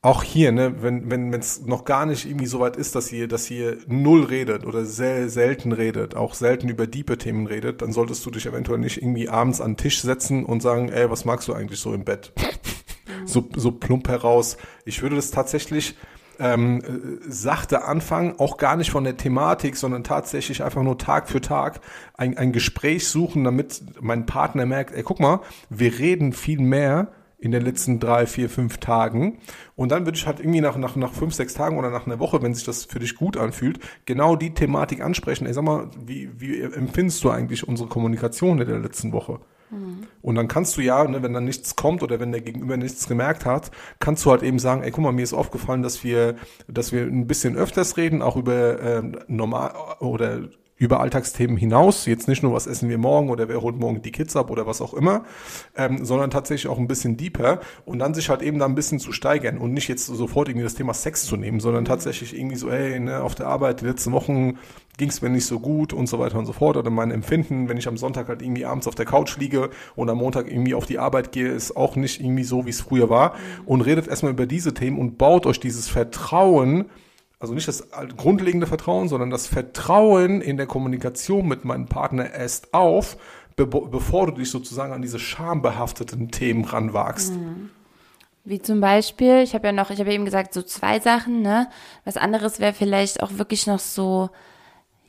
auch hier, ne, wenn wenn es noch gar nicht irgendwie so weit ist, dass ihr dass ihr null redet oder sehr selten redet, auch selten über diepe Themen redet, dann solltest du dich eventuell nicht irgendwie abends an den Tisch setzen und sagen, ey, was magst du eigentlich so im Bett? so so plump heraus. Ich würde das tatsächlich ähm, sachte anfangen, auch gar nicht von der Thematik, sondern tatsächlich einfach nur Tag für Tag ein, ein Gespräch suchen, damit mein Partner merkt, ey, guck mal, wir reden viel mehr in den letzten drei, vier, fünf Tagen. Und dann würde ich halt irgendwie nach, nach, nach fünf, sechs Tagen oder nach einer Woche, wenn sich das für dich gut anfühlt, genau die Thematik ansprechen. Ey, sag mal, wie, wie empfindest du eigentlich unsere Kommunikation in der letzten Woche? Mhm. Und dann kannst du ja, ne, wenn dann nichts kommt oder wenn der Gegenüber nichts gemerkt hat, kannst du halt eben sagen, ey, guck mal, mir ist aufgefallen, dass wir, dass wir ein bisschen öfters reden, auch über äh, normal oder über Alltagsthemen hinaus. Jetzt nicht nur, was essen wir morgen oder wer holt morgen die Kids ab oder was auch immer, ähm, sondern tatsächlich auch ein bisschen deeper und dann sich halt eben da ein bisschen zu steigern und nicht jetzt sofort irgendwie das Thema Sex zu nehmen, sondern tatsächlich irgendwie so, ey, ne, auf der Arbeit die letzten Wochen ging es mir nicht so gut und so weiter und so fort oder mein Empfinden, wenn ich am Sonntag halt irgendwie abends auf der Couch liege und am Montag irgendwie auf die Arbeit gehe, ist auch nicht irgendwie so, wie es früher war und redet erstmal über diese Themen und baut euch dieses Vertrauen also nicht das grundlegende Vertrauen, sondern das Vertrauen in der Kommunikation mit meinem Partner erst auf, be bevor du dich sozusagen an diese schambehafteten Themen ranwagst. Mhm. Wie zum Beispiel, ich habe ja noch, ich habe eben gesagt, so zwei Sachen, ne? Was anderes wäre vielleicht auch wirklich noch so,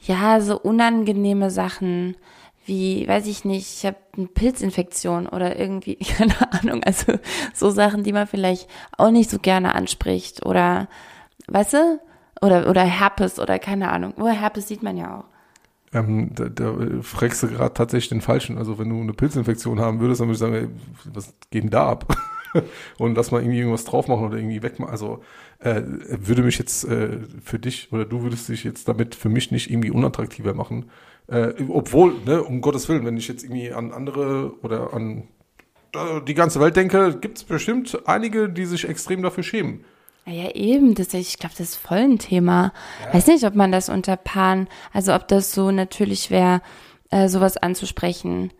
ja, so unangenehme Sachen, wie, weiß ich nicht, ich habe eine Pilzinfektion oder irgendwie, keine Ahnung, also so Sachen, die man vielleicht auch nicht so gerne anspricht oder, weißt du, oder, oder Herpes oder keine Ahnung. Nur Herpes sieht man ja auch. Ähm, da, da fragst du gerade tatsächlich den Falschen. Also wenn du eine Pilzinfektion haben würdest, dann würde ich sagen, ey, was geht denn da ab? und lass mal irgendwie irgendwas drauf machen oder irgendwie wegmachen. Also äh, würde mich jetzt äh, für dich oder du würdest dich jetzt damit für mich nicht irgendwie unattraktiver machen. Äh, obwohl, ne, um Gottes Willen, wenn ich jetzt irgendwie an andere oder an äh, die ganze Welt denke, gibt es bestimmt einige, die sich extrem dafür schämen. Ja, eben, das, ich glaube, das ist voll ein Thema. Ja. Weiß nicht, ob man das unter Paaren, also ob das so natürlich wäre, äh, sowas anzusprechen.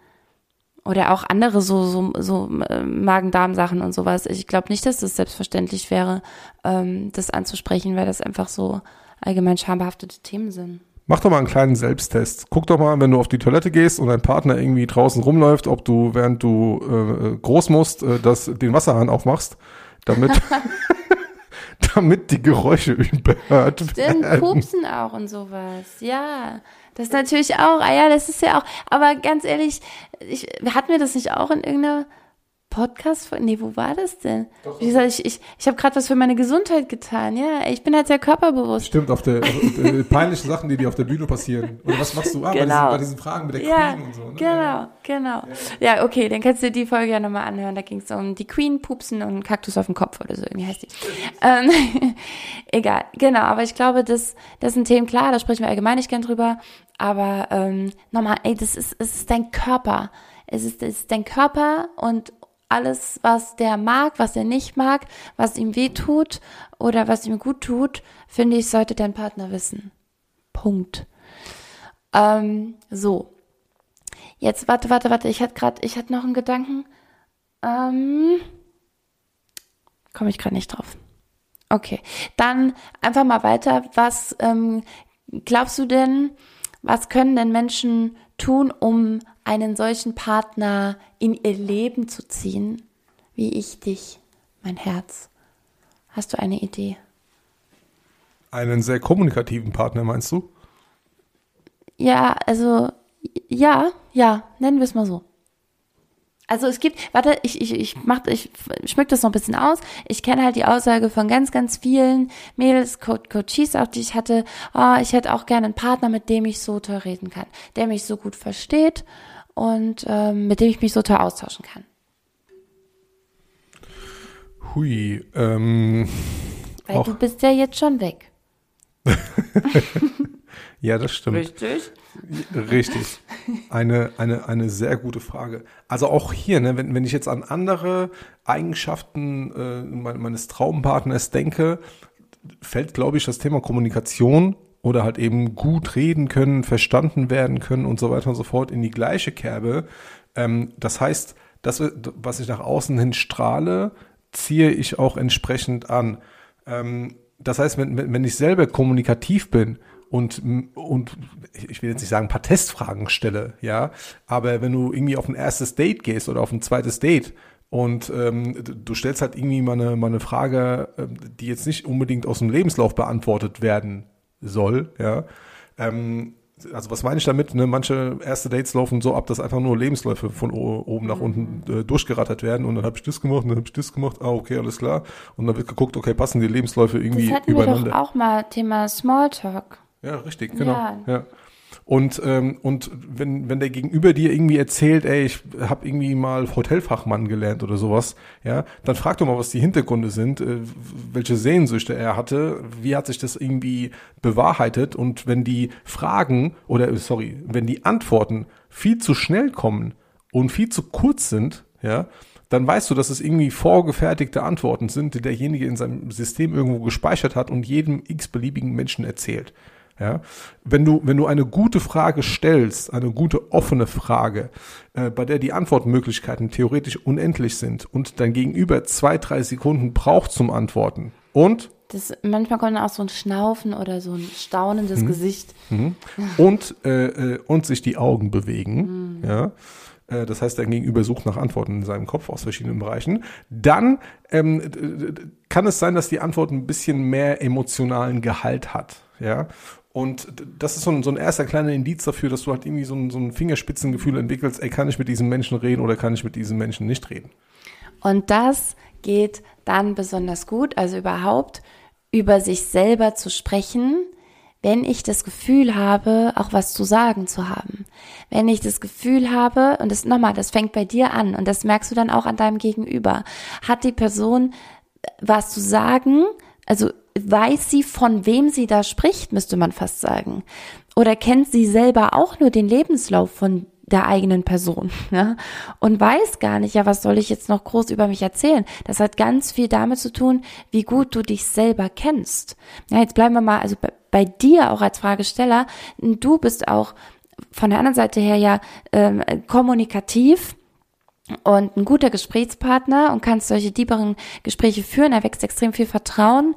Oder auch andere so, so, so äh, Magen-Darm-Sachen und sowas. Ich glaube nicht, dass das selbstverständlich wäre, ähm, das anzusprechen, weil das einfach so allgemein schambehaftete Themen sind. Mach doch mal einen kleinen Selbsttest. Guck doch mal, wenn du auf die Toilette gehst und dein Partner irgendwie draußen rumläuft, ob du, während du äh, groß musst, äh, das, den Wasserhahn aufmachst, damit damit die Geräusche überhört Stimmt, werden. Pupsen auch und sowas. Ja, das ist natürlich auch, ah ja, das ist ja auch, aber ganz ehrlich, ich, hatten wir das nicht auch in irgendeiner Podcast? Nee, wo war das denn? Doch, Wie gesagt, ich, ich, ich habe gerade was für meine Gesundheit getan. Ja, ich bin halt sehr körperbewusst. Stimmt, auf der äh, peinlichen Sachen, die dir auf der Bühne passieren. Oder was machst du? Ah, genau. bei, diesen, bei diesen Fragen mit der ja, Queen und so. Ne? Genau, genau. Ja. ja, okay, dann kannst du die Folge ja nochmal anhören. Da ging es um die Queen, Pupsen und Kaktus auf dem Kopf oder so, irgendwie heißt die. Ähm, egal, genau, aber ich glaube, das, das sind Themen, klar, da sprechen wir allgemein nicht gern drüber. Aber ähm, nochmal, ey, das ist, es ist dein Körper. Es ist, es ist dein Körper und alles, was der mag, was er nicht mag, was ihm weh tut oder was ihm gut tut, finde ich, sollte dein Partner wissen. Punkt. Ähm, so. Jetzt, warte, warte, warte, ich hatte gerade, ich hatte noch einen Gedanken. Ähm, Komme ich gerade nicht drauf. Okay, dann einfach mal weiter. Was ähm, glaubst du denn, was können denn Menschen tun, um einen solchen Partner in ihr Leben zu ziehen, wie ich dich, mein Herz? Hast du eine Idee? Einen sehr kommunikativen Partner, meinst du? Ja, also ja, ja, nennen wir es mal so. Also es gibt, warte, ich, ich, ich mach, ich schmück das noch ein bisschen aus. Ich kenne halt die Aussage von ganz, ganz vielen Mädels, Co Coaches auch, die ich hatte, oh, ich hätte auch gerne einen Partner, mit dem ich so toll reden kann, der mich so gut versteht und ähm, mit dem ich mich so toll austauschen kann. Hui, ähm. Weil auch. du bist ja jetzt schon weg. ja, das stimmt. Richtig. Richtig. Eine, eine, eine sehr gute Frage. Also auch hier, ne, wenn, wenn ich jetzt an andere Eigenschaften äh, meines Traumpartners denke, fällt, glaube ich, das Thema Kommunikation oder halt eben gut reden können, verstanden werden können und so weiter und so fort in die gleiche Kerbe. Ähm, das heißt, das, was ich nach außen hin strahle, ziehe ich auch entsprechend an. Ähm, das heißt, wenn, wenn ich selber kommunikativ bin und, und ich will jetzt nicht sagen, ein paar Testfragen stelle, ja, aber wenn du irgendwie auf ein erstes Date gehst oder auf ein zweites Date und ähm, du stellst halt irgendwie mal eine, mal eine Frage, ähm, die jetzt nicht unbedingt aus dem Lebenslauf beantwortet werden soll, ja, ähm, also was meine ich damit? Ne? Manche erste Dates laufen so ab, dass einfach nur Lebensläufe von oben nach unten äh, durchgerattert werden und dann habe ich das gemacht und dann habe ich das gemacht. Ah, okay, alles klar. Und dann wird geguckt, okay, passen die Lebensläufe irgendwie das hatten übereinander. Wir doch auch mal Thema Smalltalk. Ja, richtig, genau. Ja. ja. Und, ähm, und wenn, wenn der Gegenüber dir irgendwie erzählt, ey, ich habe irgendwie mal Hotelfachmann gelernt oder sowas, ja, dann frag doch mal, was die Hintergründe sind, äh, welche Sehnsüchte er hatte, wie hat sich das irgendwie bewahrheitet und wenn die Fragen oder sorry, wenn die Antworten viel zu schnell kommen und viel zu kurz sind, ja, dann weißt du, dass es irgendwie vorgefertigte Antworten sind, die derjenige in seinem System irgendwo gespeichert hat und jedem x-beliebigen Menschen erzählt. Ja, wenn du, wenn du eine gute Frage stellst, eine gute offene Frage, äh, bei der die Antwortmöglichkeiten theoretisch unendlich sind und dein Gegenüber zwei, drei Sekunden braucht zum Antworten und das, manchmal kommt auch so ein Schnaufen oder so ein staunendes mhm. Gesicht. Mhm. Und, äh, äh, und sich die Augen bewegen. Mhm. Ja. Äh, das heißt, dein Gegenüber sucht nach Antworten in seinem Kopf aus verschiedenen Bereichen. Dann ähm, kann es sein, dass die Antwort ein bisschen mehr emotionalen Gehalt hat. Ja. Und das ist so ein, so ein erster kleiner Indiz dafür, dass du halt irgendwie so ein, so ein Fingerspitzengefühl entwickelst, ey, kann ich mit diesem Menschen reden oder kann ich mit diesem Menschen nicht reden? Und das geht dann besonders gut, also überhaupt über sich selber zu sprechen, wenn ich das Gefühl habe, auch was zu sagen zu haben. Wenn ich das Gefühl habe, und das nochmal, das fängt bei dir an und das merkst du dann auch an deinem Gegenüber, hat die Person was zu sagen, also weiß sie, von wem sie da spricht, müsste man fast sagen. Oder kennt sie selber auch nur den Lebenslauf von der eigenen Person ja? und weiß gar nicht, ja, was soll ich jetzt noch groß über mich erzählen? Das hat ganz viel damit zu tun, wie gut du dich selber kennst. Ja, jetzt bleiben wir mal, also bei, bei dir auch als Fragesteller, du bist auch von der anderen Seite her ja ähm, kommunikativ und ein guter Gesprächspartner und kannst solche tieferen Gespräche führen. Er wächst extrem viel Vertrauen.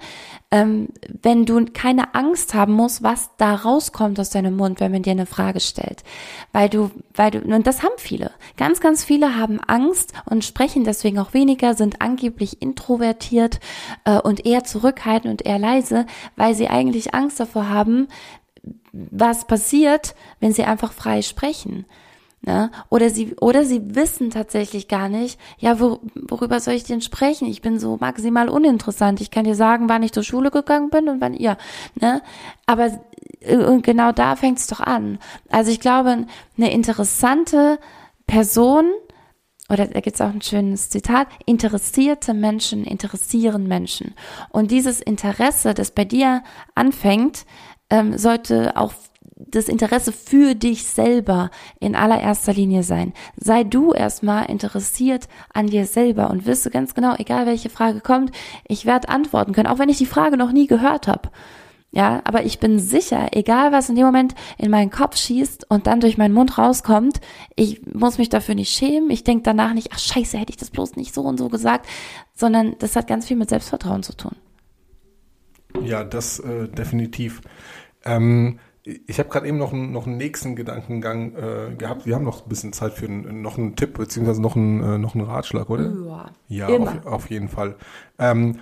Ähm, wenn du keine Angst haben musst, was da rauskommt aus deinem Mund, wenn man dir eine Frage stellt. Weil du, weil du, und das haben viele. Ganz, ganz viele haben Angst und sprechen deswegen auch weniger, sind angeblich introvertiert äh, und eher zurückhaltend und eher leise, weil sie eigentlich Angst davor haben, was passiert, wenn sie einfach frei sprechen. Ne? Oder sie, oder sie wissen tatsächlich gar nicht, ja, wor worüber soll ich denn sprechen? Ich bin so maximal uninteressant. Ich kann dir sagen, wann ich zur Schule gegangen bin und wann ihr. Ne? Aber äh, und genau da fängt es doch an. Also ich glaube, eine interessante Person, oder da gibt es auch ein schönes Zitat, interessierte Menschen interessieren Menschen. Und dieses Interesse, das bei dir anfängt, ähm, sollte auch das Interesse für dich selber in allererster Linie sein. Sei du erstmal interessiert an dir selber und wisse ganz genau, egal welche Frage kommt, ich werde antworten können, auch wenn ich die Frage noch nie gehört habe. Ja, aber ich bin sicher, egal was in dem Moment in meinen Kopf schießt und dann durch meinen Mund rauskommt, ich muss mich dafür nicht schämen. Ich denke danach nicht, ach scheiße, hätte ich das bloß nicht so und so gesagt, sondern das hat ganz viel mit Selbstvertrauen zu tun. Ja, das äh, definitiv. Ähm, ich habe gerade eben noch, einen, noch einen nächsten Gedankengang äh, gehabt. Wir haben noch ein bisschen Zeit für einen, noch einen Tipp beziehungsweise noch einen, äh, noch einen Ratschlag, oder? Ja, ja auf, auf, jeden Fall. Ähm,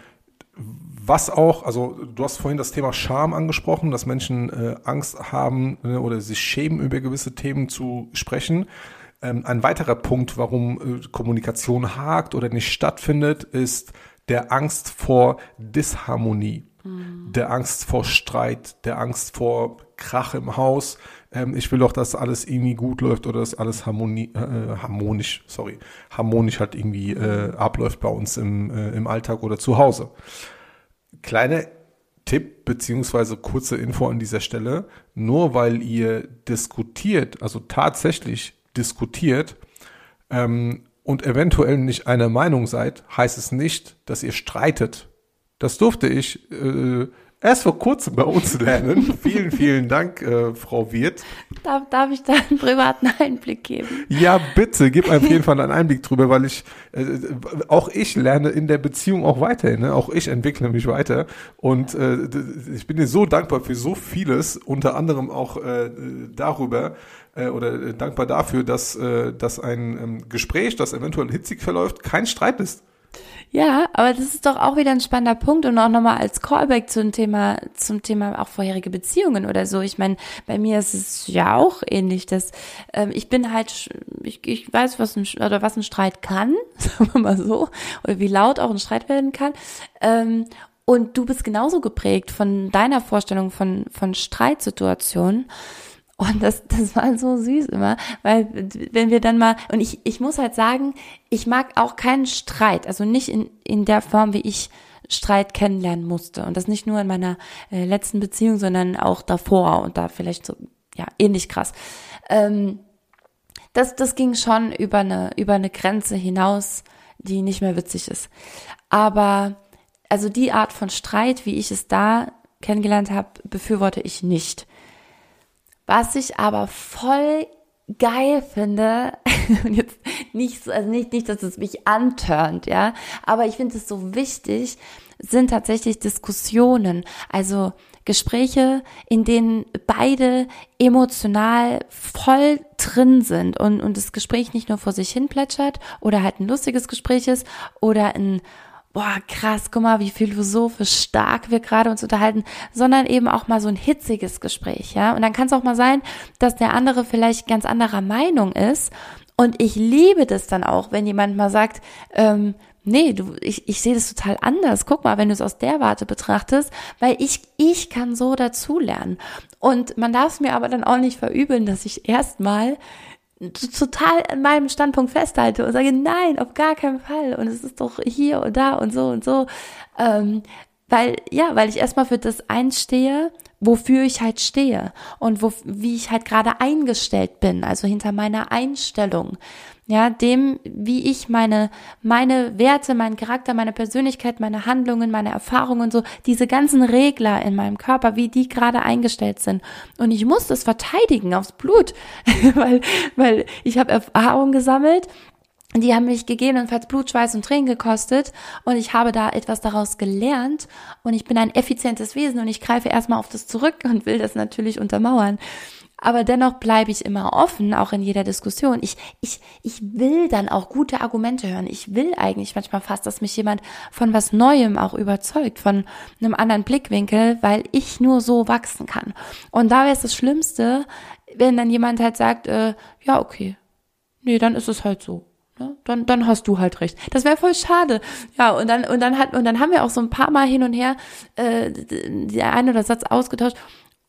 was auch, also du hast vorhin das Thema Scham angesprochen, dass Menschen äh, Angst haben äh, oder sich schämen, über gewisse Themen zu sprechen. Ähm, ein weiterer Punkt, warum äh, Kommunikation hakt oder nicht stattfindet, ist der Angst vor Disharmonie, mhm. der Angst vor Streit, der Angst vor Krach im Haus. Ähm, ich will doch, dass alles irgendwie gut läuft oder dass alles harmoni äh, harmonisch, sorry, harmonisch halt irgendwie äh, abläuft bei uns im, äh, im Alltag oder zu Hause. Kleine Tipp beziehungsweise kurze Info an dieser Stelle. Nur weil ihr diskutiert, also tatsächlich diskutiert ähm, und eventuell nicht einer Meinung seid, heißt es nicht, dass ihr streitet. Das durfte ich äh, erst vor kurzem bei uns lernen. vielen, vielen Dank, äh, Frau Wirth. Darf, darf ich da einen privaten Einblick geben? Ja, bitte, gib auf jeden Fall einen Einblick drüber, weil ich, äh, auch ich lerne in der Beziehung auch weiter. Ne? Auch ich entwickle mich weiter. Und äh, ich bin dir so dankbar für so vieles, unter anderem auch äh, darüber, äh, oder äh, dankbar dafür, dass, äh, dass ein ähm, Gespräch, das eventuell hitzig verläuft, kein Streit ist. Ja, aber das ist doch auch wieder ein spannender Punkt und auch nochmal als Callback zum Thema, zum Thema auch vorherige Beziehungen oder so. Ich meine, bei mir ist es ja auch ähnlich, dass ähm, ich bin halt, ich, ich weiß, was ein, oder was ein Streit kann, sagen wir mal so, oder wie laut auch ein Streit werden kann. Ähm, und du bist genauso geprägt von deiner Vorstellung von, von Streitsituationen. Und das, das war so süß immer, weil wenn wir dann mal, und ich, ich muss halt sagen, ich mag auch keinen Streit, also nicht in, in der Form, wie ich Streit kennenlernen musste. Und das nicht nur in meiner äh, letzten Beziehung, sondern auch davor und da vielleicht so, ja, ähnlich krass. Ähm, das, das ging schon über eine, über eine Grenze hinaus, die nicht mehr witzig ist. Aber, also die Art von Streit, wie ich es da kennengelernt habe, befürworte ich nicht. Was ich aber voll geil finde, und jetzt nicht so, also nicht, nicht, dass es mich antörnt, ja, aber ich finde es so wichtig, sind tatsächlich Diskussionen, also Gespräche, in denen beide emotional voll drin sind und, und das Gespräch nicht nur vor sich hin plätschert oder halt ein lustiges Gespräch ist oder ein boah, krass, guck mal, wie philosophisch stark wir gerade uns unterhalten, sondern eben auch mal so ein hitziges Gespräch, ja. Und dann kann es auch mal sein, dass der andere vielleicht ganz anderer Meinung ist. Und ich liebe das dann auch, wenn jemand mal sagt, ähm, nee, du, ich, ich sehe das total anders. Guck mal, wenn du es aus der Warte betrachtest, weil ich, ich kann so dazulernen. Und man darf es mir aber dann auch nicht verübeln, dass ich erstmal total an meinem Standpunkt festhalte und sage, nein, auf gar keinen Fall. Und es ist doch hier und da und so und so. Ähm, weil, ja, weil ich erstmal für das einstehe, wofür ich halt stehe und wo, wie ich halt gerade eingestellt bin, also hinter meiner Einstellung ja, dem, wie ich meine, meine Werte, meinen Charakter, meine Persönlichkeit, meine Handlungen, meine Erfahrungen, so diese ganzen Regler in meinem Körper, wie die gerade eingestellt sind. Und ich muss das verteidigen aufs Blut, weil, weil ich habe Erfahrungen gesammelt, die haben mich gegebenenfalls Blut, Schweiß und Tränen gekostet und ich habe da etwas daraus gelernt und ich bin ein effizientes Wesen und ich greife erstmal auf das zurück und will das natürlich untermauern aber dennoch bleibe ich immer offen, auch in jeder Diskussion. Ich, ich, ich will dann auch gute Argumente hören. Ich will eigentlich manchmal fast, dass mich jemand von was Neuem auch überzeugt, von einem anderen Blickwinkel, weil ich nur so wachsen kann. Und da wäre es das Schlimmste, wenn dann jemand halt sagt, äh, ja, okay, nee, dann ist es halt so. Ne? Dann, dann hast du halt recht. Das wäre voll schade. Ja, und dann, und dann hat, und dann haben wir auch so ein paar Mal hin und her äh, der eine oder Satz ausgetauscht.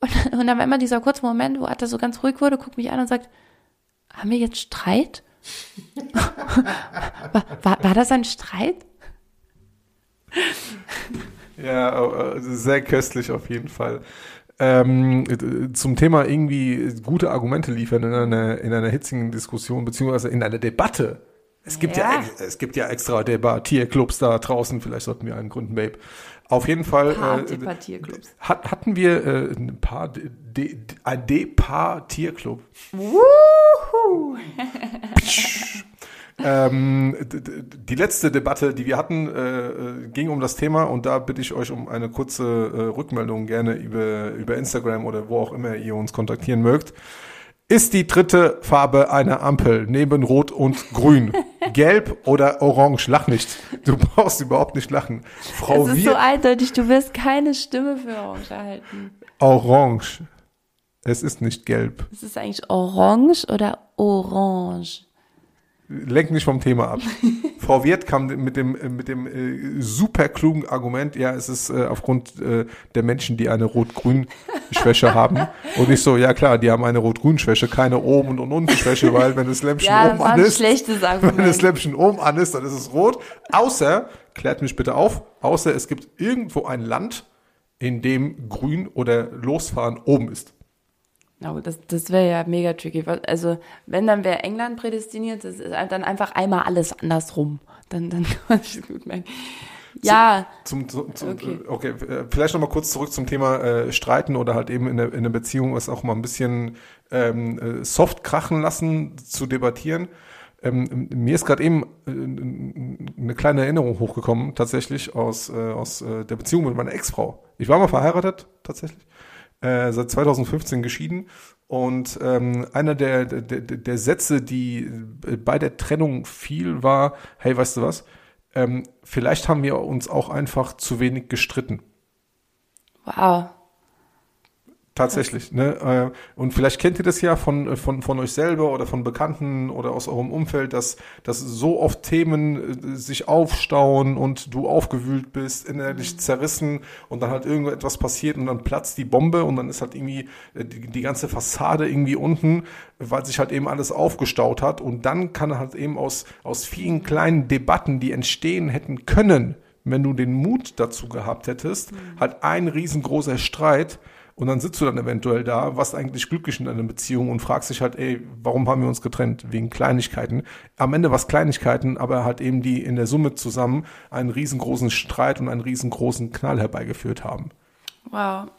Und, und dann war immer dieser kurze Moment, wo Atta so ganz ruhig wurde, guckt mich an und sagt, haben wir jetzt Streit? war, war, war das ein Streit? Ja, sehr köstlich auf jeden Fall. Ähm, zum Thema irgendwie gute Argumente liefern in einer, in einer hitzigen Diskussion, beziehungsweise in einer Debatte. Es gibt ja, ja es gibt ja extra Debattierclubs da draußen, vielleicht sollten wir einen gründen, Babe. Auf jeden Fall äh, hat, hatten wir äh, ein paar ein Departierclub. Wuhu! ähm, die letzte Debatte, die wir hatten, äh, ging um das Thema und da bitte ich euch um eine kurze äh, Rückmeldung gerne über, über Instagram oder wo auch immer ihr uns kontaktieren mögt. Ist die dritte Farbe eine Ampel neben Rot und Grün? Gelb oder Orange? Lach nicht. Du brauchst überhaupt nicht lachen. Frau Es ist so eindeutig, du wirst keine Stimme für Orange erhalten. Orange. Es ist nicht gelb. Es ist eigentlich Orange oder Orange? Lenk nicht vom Thema ab. Frau Wirt kam mit dem, mit dem äh, super klugen Argument, ja, es ist äh, aufgrund äh, der Menschen, die eine Rot-Grün-Schwäche haben. Und nicht so, ja klar, die haben eine Rot-Grün-Schwäche, keine Oben- und Unten-Schwäche, weil wenn das Lämpchen ja, oben an ist, wenn das Lämpchen oben an ist, dann ist es rot. Außer, klärt mich bitte auf, außer es gibt irgendwo ein Land, in dem Grün oder Losfahren oben ist. Aber das, das wäre ja mega tricky. Also, wenn, dann wäre England prädestiniert, das ist dann einfach einmal alles andersrum. Dann, dann kann ich es gut merken. Ja. Zum, zum, zum, okay. okay, äh, vielleicht nochmal kurz zurück zum Thema äh, Streiten oder halt eben in der, in der Beziehung es auch mal ein bisschen ähm, äh, soft krachen lassen, zu debattieren. Ähm, mir ist gerade eben äh, eine kleine Erinnerung hochgekommen, tatsächlich aus, äh, aus äh, der Beziehung mit meiner Ex-Frau. Ich war mal verheiratet, tatsächlich äh, seit 2015 geschieden. Und ähm, einer der, der, der Sätze, die bei der Trennung fiel, war, hey, weißt du was, ähm, vielleicht haben wir uns auch einfach zu wenig gestritten. Wow. Tatsächlich, ne? Äh, und vielleicht kennt ihr das ja von, äh, von, von euch selber oder von Bekannten oder aus eurem Umfeld, dass, dass so oft Themen äh, sich aufstauen und du aufgewühlt bist, innerlich mhm. zerrissen und dann halt irgendetwas passiert und dann platzt die Bombe und dann ist halt irgendwie die, die ganze Fassade irgendwie unten, weil sich halt eben alles aufgestaut hat und dann kann halt eben aus, aus vielen kleinen Debatten, die entstehen hätten können, wenn du den Mut dazu gehabt hättest, mhm. halt ein riesengroßer Streit und dann sitzt du dann eventuell da, warst eigentlich glücklich in deiner Beziehung und fragst dich halt, ey, warum haben wir uns getrennt? Wegen Kleinigkeiten. Am Ende war es Kleinigkeiten, aber halt eben die in der Summe zusammen einen riesengroßen Streit und einen riesengroßen Knall herbeigeführt haben. Wow.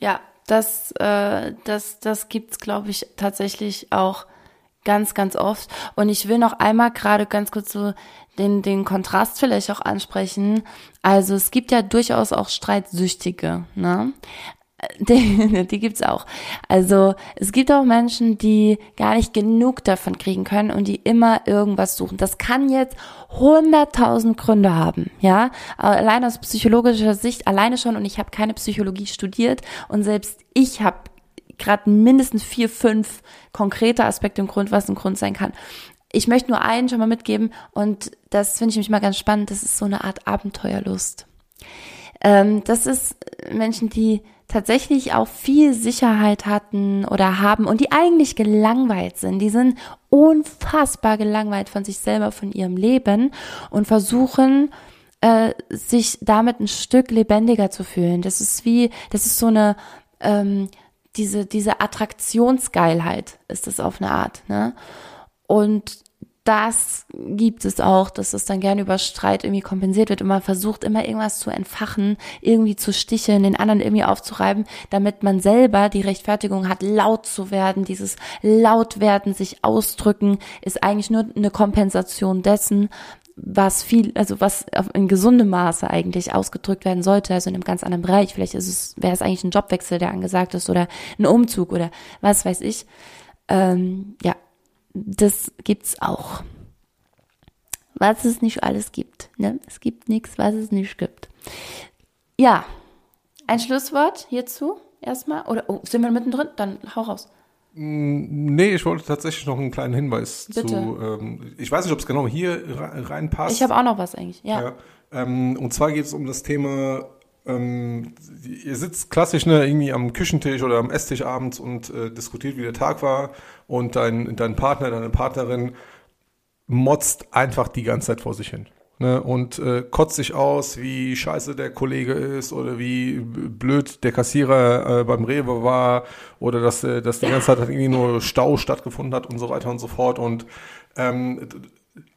Ja, das, äh, das, das gibt's, glaube ich, tatsächlich auch ganz, ganz oft. Und ich will noch einmal gerade ganz kurz so den, den Kontrast vielleicht auch ansprechen. Also es gibt ja durchaus auch Streitsüchtige, ne? Die, die gibt's auch. Also es gibt auch Menschen, die gar nicht genug davon kriegen können und die immer irgendwas suchen. Das kann jetzt hunderttausend Gründe haben, ja. Allein aus psychologischer Sicht, alleine schon. Und ich habe keine Psychologie studiert und selbst ich habe gerade mindestens vier, fünf konkrete Aspekte im Grund, was ein Grund sein kann. Ich möchte nur einen schon mal mitgeben und das finde ich mich mal ganz spannend. Das ist so eine Art Abenteuerlust. Ähm, das ist Menschen, die tatsächlich auch viel Sicherheit hatten oder haben und die eigentlich gelangweilt sind. Die sind unfassbar gelangweilt von sich selber, von ihrem Leben und versuchen, äh, sich damit ein Stück lebendiger zu fühlen. Das ist wie, das ist so eine, ähm, diese, diese Attraktionsgeilheit ist das auf eine Art, ne? Und das gibt es auch, dass es dann gerne über Streit irgendwie kompensiert wird und man versucht immer irgendwas zu entfachen, irgendwie zu sticheln, den anderen irgendwie aufzureiben, damit man selber die Rechtfertigung hat, laut zu werden. Dieses Lautwerden, sich ausdrücken, ist eigentlich nur eine Kompensation dessen, was viel, also was in gesundem Maße eigentlich ausgedrückt werden sollte, also in einem ganz anderen Bereich. Vielleicht ist es, wäre es eigentlich ein Jobwechsel, der angesagt ist oder ein Umzug oder was weiß ich. Ähm, ja, das gibt's auch. Was es nicht alles gibt. Ne? Es gibt nichts, was es nicht gibt. Ja, ein Schlusswort hierzu erstmal? Oder oh, sind wir mittendrin? Dann hau raus. Mm, nee, ich wollte tatsächlich noch einen kleinen Hinweis Bitte. zu. Ähm, ich weiß nicht, ob es genau hier reinpasst. Ich habe auch noch was eigentlich, ja. ja ähm, und zwar geht es um das Thema ähm, ihr sitzt klassisch ne, irgendwie am Küchentisch oder am Esstisch abends und äh, diskutiert, wie der Tag war und dein, dein Partner, deine Partnerin motzt einfach die ganze Zeit vor sich hin. Ne, und äh, kotzt sich aus, wie scheiße der Kollege ist oder wie blöd der Kassierer äh, beim Rewe war oder dass, äh, dass die ganze Zeit irgendwie nur Stau stattgefunden hat und so weiter und so fort. Und ähm,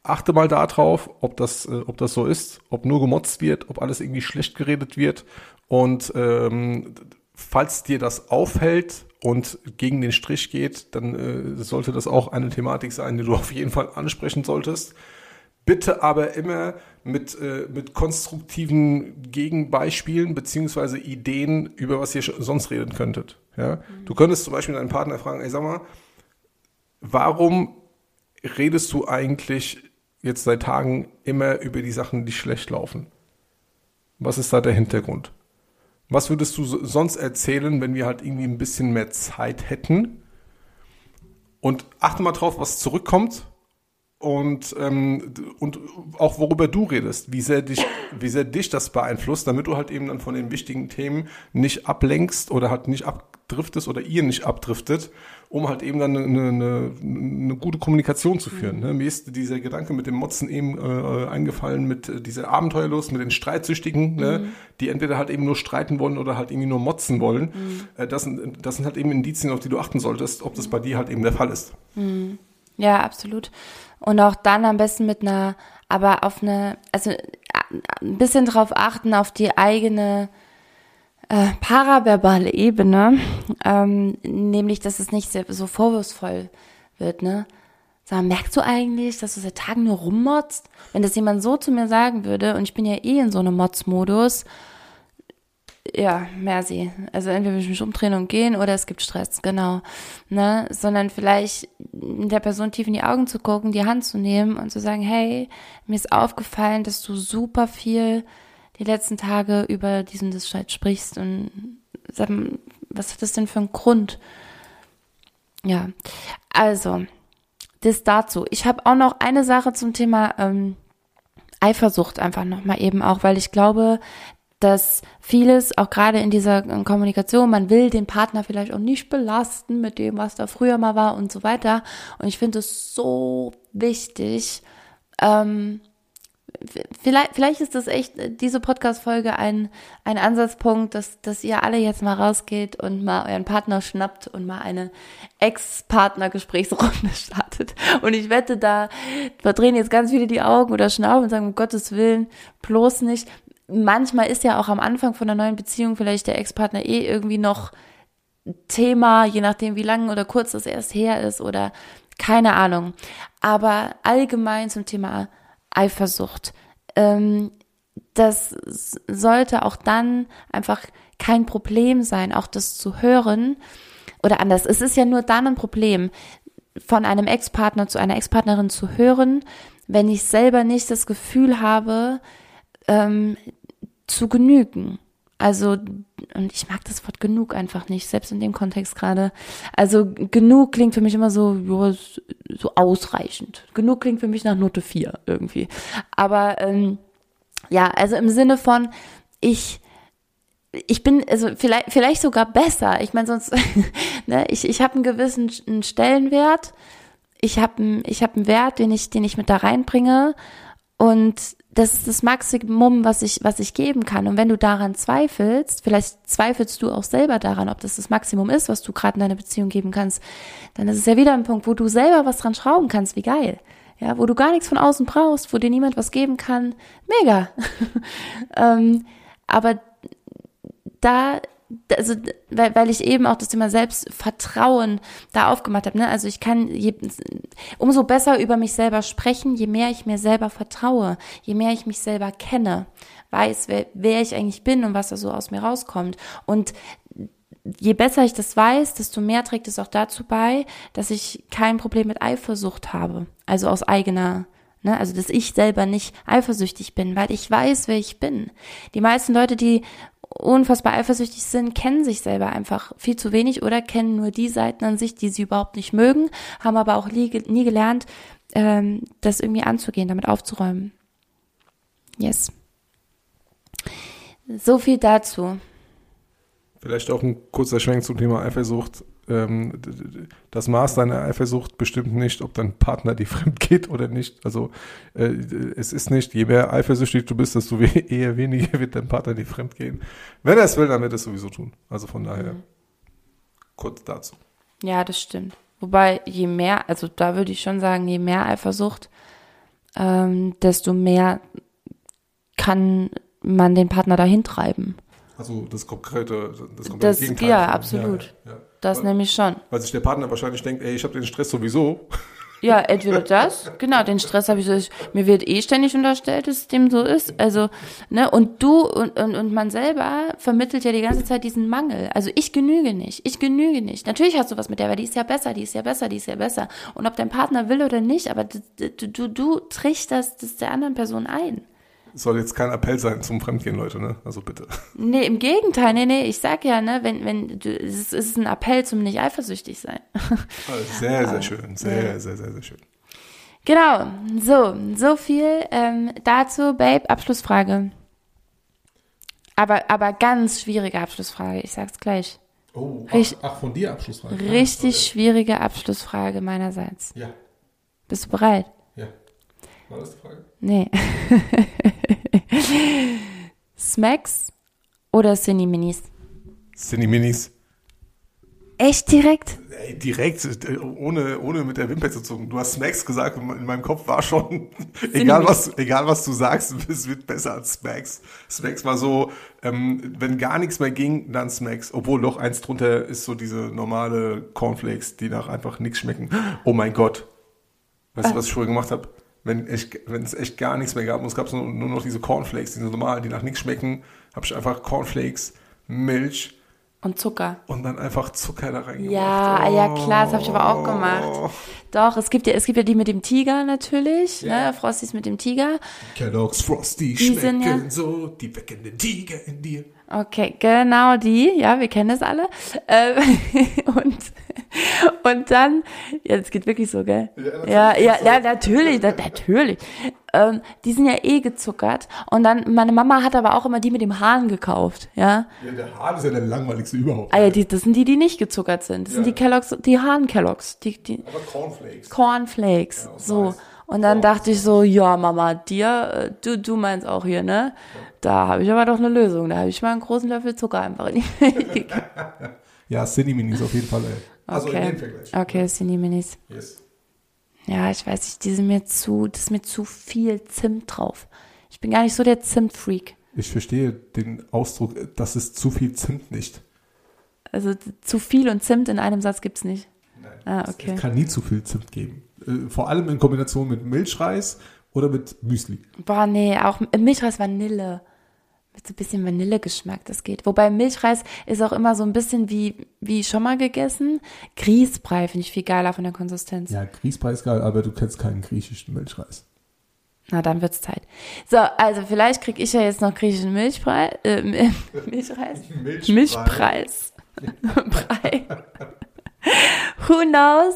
achte mal darauf, ob das, äh, ob das so ist, ob nur gemotzt wird, ob alles irgendwie schlecht geredet wird. Und ähm, falls dir das auffällt und gegen den Strich geht, dann äh, sollte das auch eine Thematik sein, die du auf jeden Fall ansprechen solltest. Bitte aber immer mit, äh, mit konstruktiven Gegenbeispielen beziehungsweise Ideen, über was ihr sonst reden könntet. Ja? Mhm. Du könntest zum Beispiel deinen Partner fragen, ey, sag mal, warum redest du eigentlich jetzt seit Tagen immer über die Sachen, die schlecht laufen? Was ist da der Hintergrund? Was würdest du sonst erzählen, wenn wir halt irgendwie ein bisschen mehr Zeit hätten? Und achte mal drauf, was zurückkommt und, ähm, und auch worüber du redest, wie sehr, dich, wie sehr dich das beeinflusst, damit du halt eben dann von den wichtigen Themen nicht ablenkst oder halt nicht abdriftest oder ihr nicht abdriftet um halt eben dann eine, eine, eine gute Kommunikation zu führen. Mhm. Ne? Mir ist dieser Gedanke mit dem Motzen eben äh, eingefallen, mit äh, dieser Abenteuerlust, mit den Streitsüchtigen, ne? mhm. ne? die entweder halt eben nur streiten wollen oder halt irgendwie nur motzen wollen. Mhm. Äh, das, sind, das sind halt eben Indizien, auf die du achten solltest, ob das bei dir halt eben der Fall ist. Mhm. Ja, absolut. Und auch dann am besten mit einer, aber auf eine, also äh, ein bisschen drauf achten, auf die eigene äh, paraverbale Ebene, ähm, nämlich, dass es nicht so vorwurfsvoll wird, ne? Sag, merkst du eigentlich, dass du seit Tagen nur rummotzt? Wenn das jemand so zu mir sagen würde, und ich bin ja eh in so einem Motzmodus, ja, merci. Also entweder will ich mich umdrehen und gehen oder es gibt Stress, genau. Ne? Sondern vielleicht der Person tief in die Augen zu gucken, die Hand zu nehmen und zu sagen, hey, mir ist aufgefallen, dass du super viel die letzten Tage über diesen Streit sprichst und was hat das denn für einen Grund? Ja, also, das dazu. Ich habe auch noch eine Sache zum Thema ähm, Eifersucht einfach nochmal eben auch, weil ich glaube, dass vieles, auch gerade in dieser äh, Kommunikation, man will den Partner vielleicht auch nicht belasten mit dem, was da früher mal war und so weiter. Und ich finde es so wichtig, ähm, vielleicht, vielleicht ist das echt äh, diese Podcast-Folge ein, ein Ansatzpunkt, dass, dass ihr alle jetzt mal rausgeht und mal euren Partner schnappt und mal eine Ex-Partner-Gesprächsrunde startet. Und ich wette, da verdrehen jetzt ganz viele die Augen oder schnauben und sagen, um Gottes Willen, bloß nicht. Manchmal ist ja auch am Anfang von einer neuen Beziehung vielleicht der Ex-Partner eh irgendwie noch Thema, je nachdem, wie lang oder kurz das erst her ist oder keine Ahnung. Aber allgemein zum Thema Eifersucht. Ähm, das sollte auch dann einfach kein Problem sein, auch das zu hören. Oder anders, es ist ja nur dann ein Problem, von einem Ex-Partner zu einer Ex-Partnerin zu hören, wenn ich selber nicht das Gefühl habe, ähm, zu genügen. Also, und ich mag das Wort genug einfach nicht, selbst in dem Kontext gerade. Also, genug klingt für mich immer so, ja, so ausreichend. Genug klingt für mich nach Note 4 irgendwie. Aber, ähm, ja, also im Sinne von, ich, ich bin also vielleicht vielleicht sogar besser. Ich meine sonst ne, ich ich habe einen gewissen einen Stellenwert. Ich habe ich habe einen Wert, den ich den ich mit da reinbringe und das ist das Maximum, was ich, was ich geben kann. Und wenn du daran zweifelst, vielleicht zweifelst du auch selber daran, ob das das Maximum ist, was du gerade in deiner Beziehung geben kannst, dann ist es ja wieder ein Punkt, wo du selber was dran schrauben kannst. Wie geil. Ja, wo du gar nichts von außen brauchst, wo dir niemand was geben kann. Mega. ähm, aber da also weil, weil ich eben auch das Thema Selbstvertrauen da aufgemacht habe. Ne? Also ich kann je, umso besser über mich selber sprechen, je mehr ich mir selber vertraue, je mehr ich mich selber kenne, weiß, wer, wer ich eigentlich bin und was da so aus mir rauskommt. Und je besser ich das weiß, desto mehr trägt es auch dazu bei, dass ich kein Problem mit Eifersucht habe. Also aus eigener Ne? Also, dass ich selber nicht eifersüchtig bin, weil ich weiß, wer ich bin. Die meisten Leute, die unfassbar eifersüchtig sind, kennen sich selber einfach viel zu wenig oder kennen nur die Seiten an sich, die sie überhaupt nicht mögen, haben aber auch nie, nie gelernt, ähm, das irgendwie anzugehen, damit aufzuräumen. Yes. So viel dazu. Vielleicht auch ein kurzer Schwenk zum Thema Eifersucht ähm, das Maß deiner Eifersucht bestimmt nicht, ob dein Partner dir fremd geht oder nicht. Also äh, es ist nicht, je mehr eifersüchtig du bist, desto we eher weniger wird dein Partner dir fremd gehen. Wenn er es will, dann wird er es sowieso tun. Also von daher mhm. kurz dazu. Ja, das stimmt. Wobei, je mehr, also da würde ich schon sagen, je mehr Eifersucht, ähm, desto mehr kann man den Partner dahin treiben. Also das konkrete, das komplette das, Gegenteil. Ja, absolut. Ja, ja. Das weil, nämlich schon. Weil sich der Partner wahrscheinlich denkt, ey, ich habe den Stress sowieso. Ja, entweder das, genau, den Stress habe ich so, mir wird eh ständig unterstellt, dass es dem so ist. Also, ne, und du und, und, und man selber vermittelt ja die ganze Zeit diesen Mangel. Also ich genüge nicht, ich genüge nicht. Natürlich hast du was mit der, weil die ist ja besser, die ist ja besser, die ist ja besser. Und ob dein Partner will oder nicht, aber du, du, du, du trichterst das der anderen Person ein soll jetzt kein Appell sein zum Fremdgehen, Leute, ne? Also bitte. Nee, im Gegenteil, nee, nee, ich sag ja, ne, wenn, wenn, du, es ist ein Appell zum nicht eifersüchtig sein. Sehr, sehr schön, sehr, sehr, sehr, sehr schön. Genau, so, so viel ähm, dazu, Babe, Abschlussfrage. Aber, aber ganz schwierige Abschlussfrage, ich sag's gleich. Oh, ach, ach von dir Abschlussfrage. Richtig ja, schwierige Abschlussfrage meinerseits. Ja. Bist du bereit? War das die Frage? Nee. Smacks oder Cine Minis? Cine Minis. Echt direkt? Ey, direkt, ohne, ohne mit der Wimper zu zucken. Du hast Smacks gesagt und in meinem Kopf war schon, egal was, egal was du sagst, es wird besser als Smacks. Smacks war so, ähm, wenn gar nichts mehr ging, dann Smacks. Obwohl doch eins drunter ist so diese normale Cornflakes, die nach einfach nichts schmecken. Oh mein Gott. Weißt du, was ich vorher gemacht habe? Wenn, es echt gar nichts mehr gab und es gab nur, nur noch diese Cornflakes, diese normalen, die nach nichts schmecken, habe ich einfach Cornflakes, Milch, Und Zucker. Und dann einfach Zucker da rein. Ja, ja klar, das habe ich aber auch gemacht. Doch, es gibt ja, es gibt ja die mit dem Tiger natürlich, Ja. ne? Frosties mit dem Tiger. Kellogg's Frosty Die sind schmecken ja- so, die wecken den Tiger in dir. Okay, genau die, ja, wir kennen das alle. Ähm, und, und dann, ja, das geht wirklich so, gell? Ja, ja, ja, natürlich, na, natürlich. Ähm, die sind ja eh gezuckert. Und dann, meine Mama hat aber auch immer die mit dem Hahn gekauft, ja. Ja, der Hahn ist ja der langweiligste überhaupt. Ah ja, die, das sind die, die nicht gezuckert sind. Das sind Ja. die Kelloggs, die Hahn-Kelloggs, die, die Aber Cornflakes. Cornflakes, Ja, aus so. Mais. Und dann dachte ich so, ja, Mama, dir, äh, du, du meinst auch hier, ne? Da habe ich aber doch eine Lösung. Da habe ich mal einen großen Löffel Zucker einfach in die. Ja, Cine Minis auf jeden Fall, ey. Also in Okay. dem Vergleich. Okay, das sind die Minis. Yes. Ja, ich weiß nicht, die sind mir zu, das ist mir zu viel Zimt drauf. Ich bin gar nicht so der Zimtfreak. Ich verstehe den Ausdruck, das ist zu viel Zimt nicht. Also zu viel und Zimt in einem Satz gibt's nicht. Nein. Ah, es- okay. Es kann nie zu viel Zimt geben. Äh, Vor allem in Kombination mit Milchreis oder mit Müsli. Boah, nee, auch Milchreis Vanille. Mit so ein bisschen Vanillegeschmack, das geht. Wobei Milchreis ist auch immer so ein bisschen wie, wie schon mal gegessen. Grießbrei finde ich viel geiler von der Konsistenz. Ja, Grießbrei ist geil, aber du kennst keinen griechischen Milchreis. Na, dann wird's Zeit. So, also vielleicht krieg ich ja jetzt noch griechischen Milchbrei, äh, Mil- Milchreis. Milchpreis. Brei. Who knows?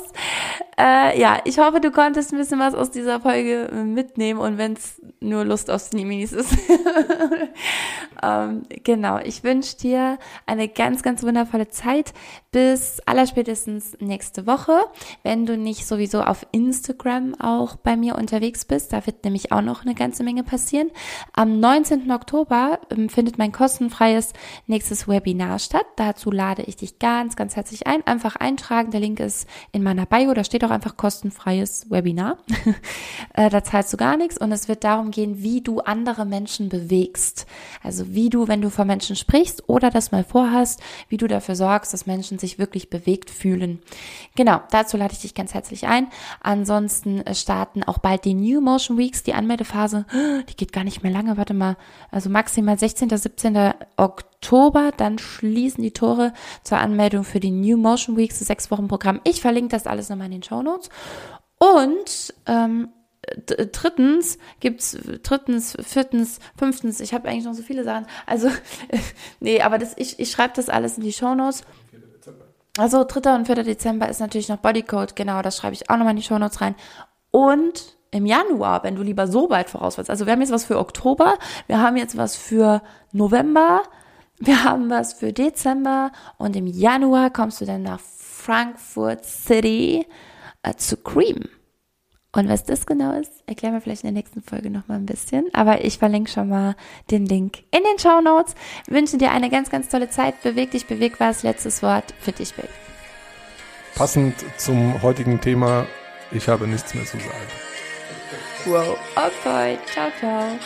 Äh, ja, ich hoffe, du konntest ein bisschen was aus dieser Folge äh, mitnehmen und wenn es nur Lust auf Cineminis ist. ähm, genau, ich wünsche dir eine ganz, ganz wundervolle Zeit bis allerspätestens nächste Woche. Wenn du nicht sowieso auf Instagram auch bei mir unterwegs bist, da wird nämlich auch noch eine ganze Menge passieren. Am 19. Oktober ähm, findet mein kostenfreies nächstes Webinar statt. Dazu lade ich dich ganz, ganz herzlich ein. Einfach eintragen. Der Link ist in meiner Bio. Da steht auch einfach kostenfreies Webinar. Äh, da zahlst du gar nichts. Und es wird darum gehen, wie du andere Menschen bewegst. Also wie du, wenn du vor Menschen sprichst oder das mal vorhast, wie du dafür sorgst, dass Menschen sich wirklich bewegt fühlen. Genau, dazu lade ich dich ganz herzlich ein. Ansonsten äh, starten auch bald die New Motion Weeks, die Anmeldephase. Die geht gar nicht mehr lange, warte mal. Also maximal 16. 17. Oktober, dann schließen die Tore zur Anmeldung für die New Motion Weeks, das sechs Wochen Programm. Ich verlinke das alles nochmal in den Show Notes. Und ähm, drittens gibt's drittens, viertens, fünftens, ich habe eigentlich noch so viele Sachen. Also, nee, aber das, ich, ich schreibe das alles in die Shownotes. Also 3. und 4. Dezember ist natürlich noch Bodycode, genau, das schreibe ich auch nochmal in die Shownotes rein. Und im Januar, wenn du lieber so weit vorausweist, also wir haben jetzt was für Oktober, wir haben jetzt was für November, wir haben was für Dezember und im Januar kommst du dann nach Frankfurt City äh, zu Cream. Und was das genau ist, erklären wir vielleicht in der nächsten Folge nochmal ein bisschen. Aber ich verlinke schon mal den Link in den Show Notes. Wünsche dir eine ganz, ganz tolle Zeit. Beweg dich, beweg was. Letztes Wort für dich, Bill. Passend zum heutigen Thema, ich habe nichts mehr zu sagen. Wow. Okay. Ciao, ciao.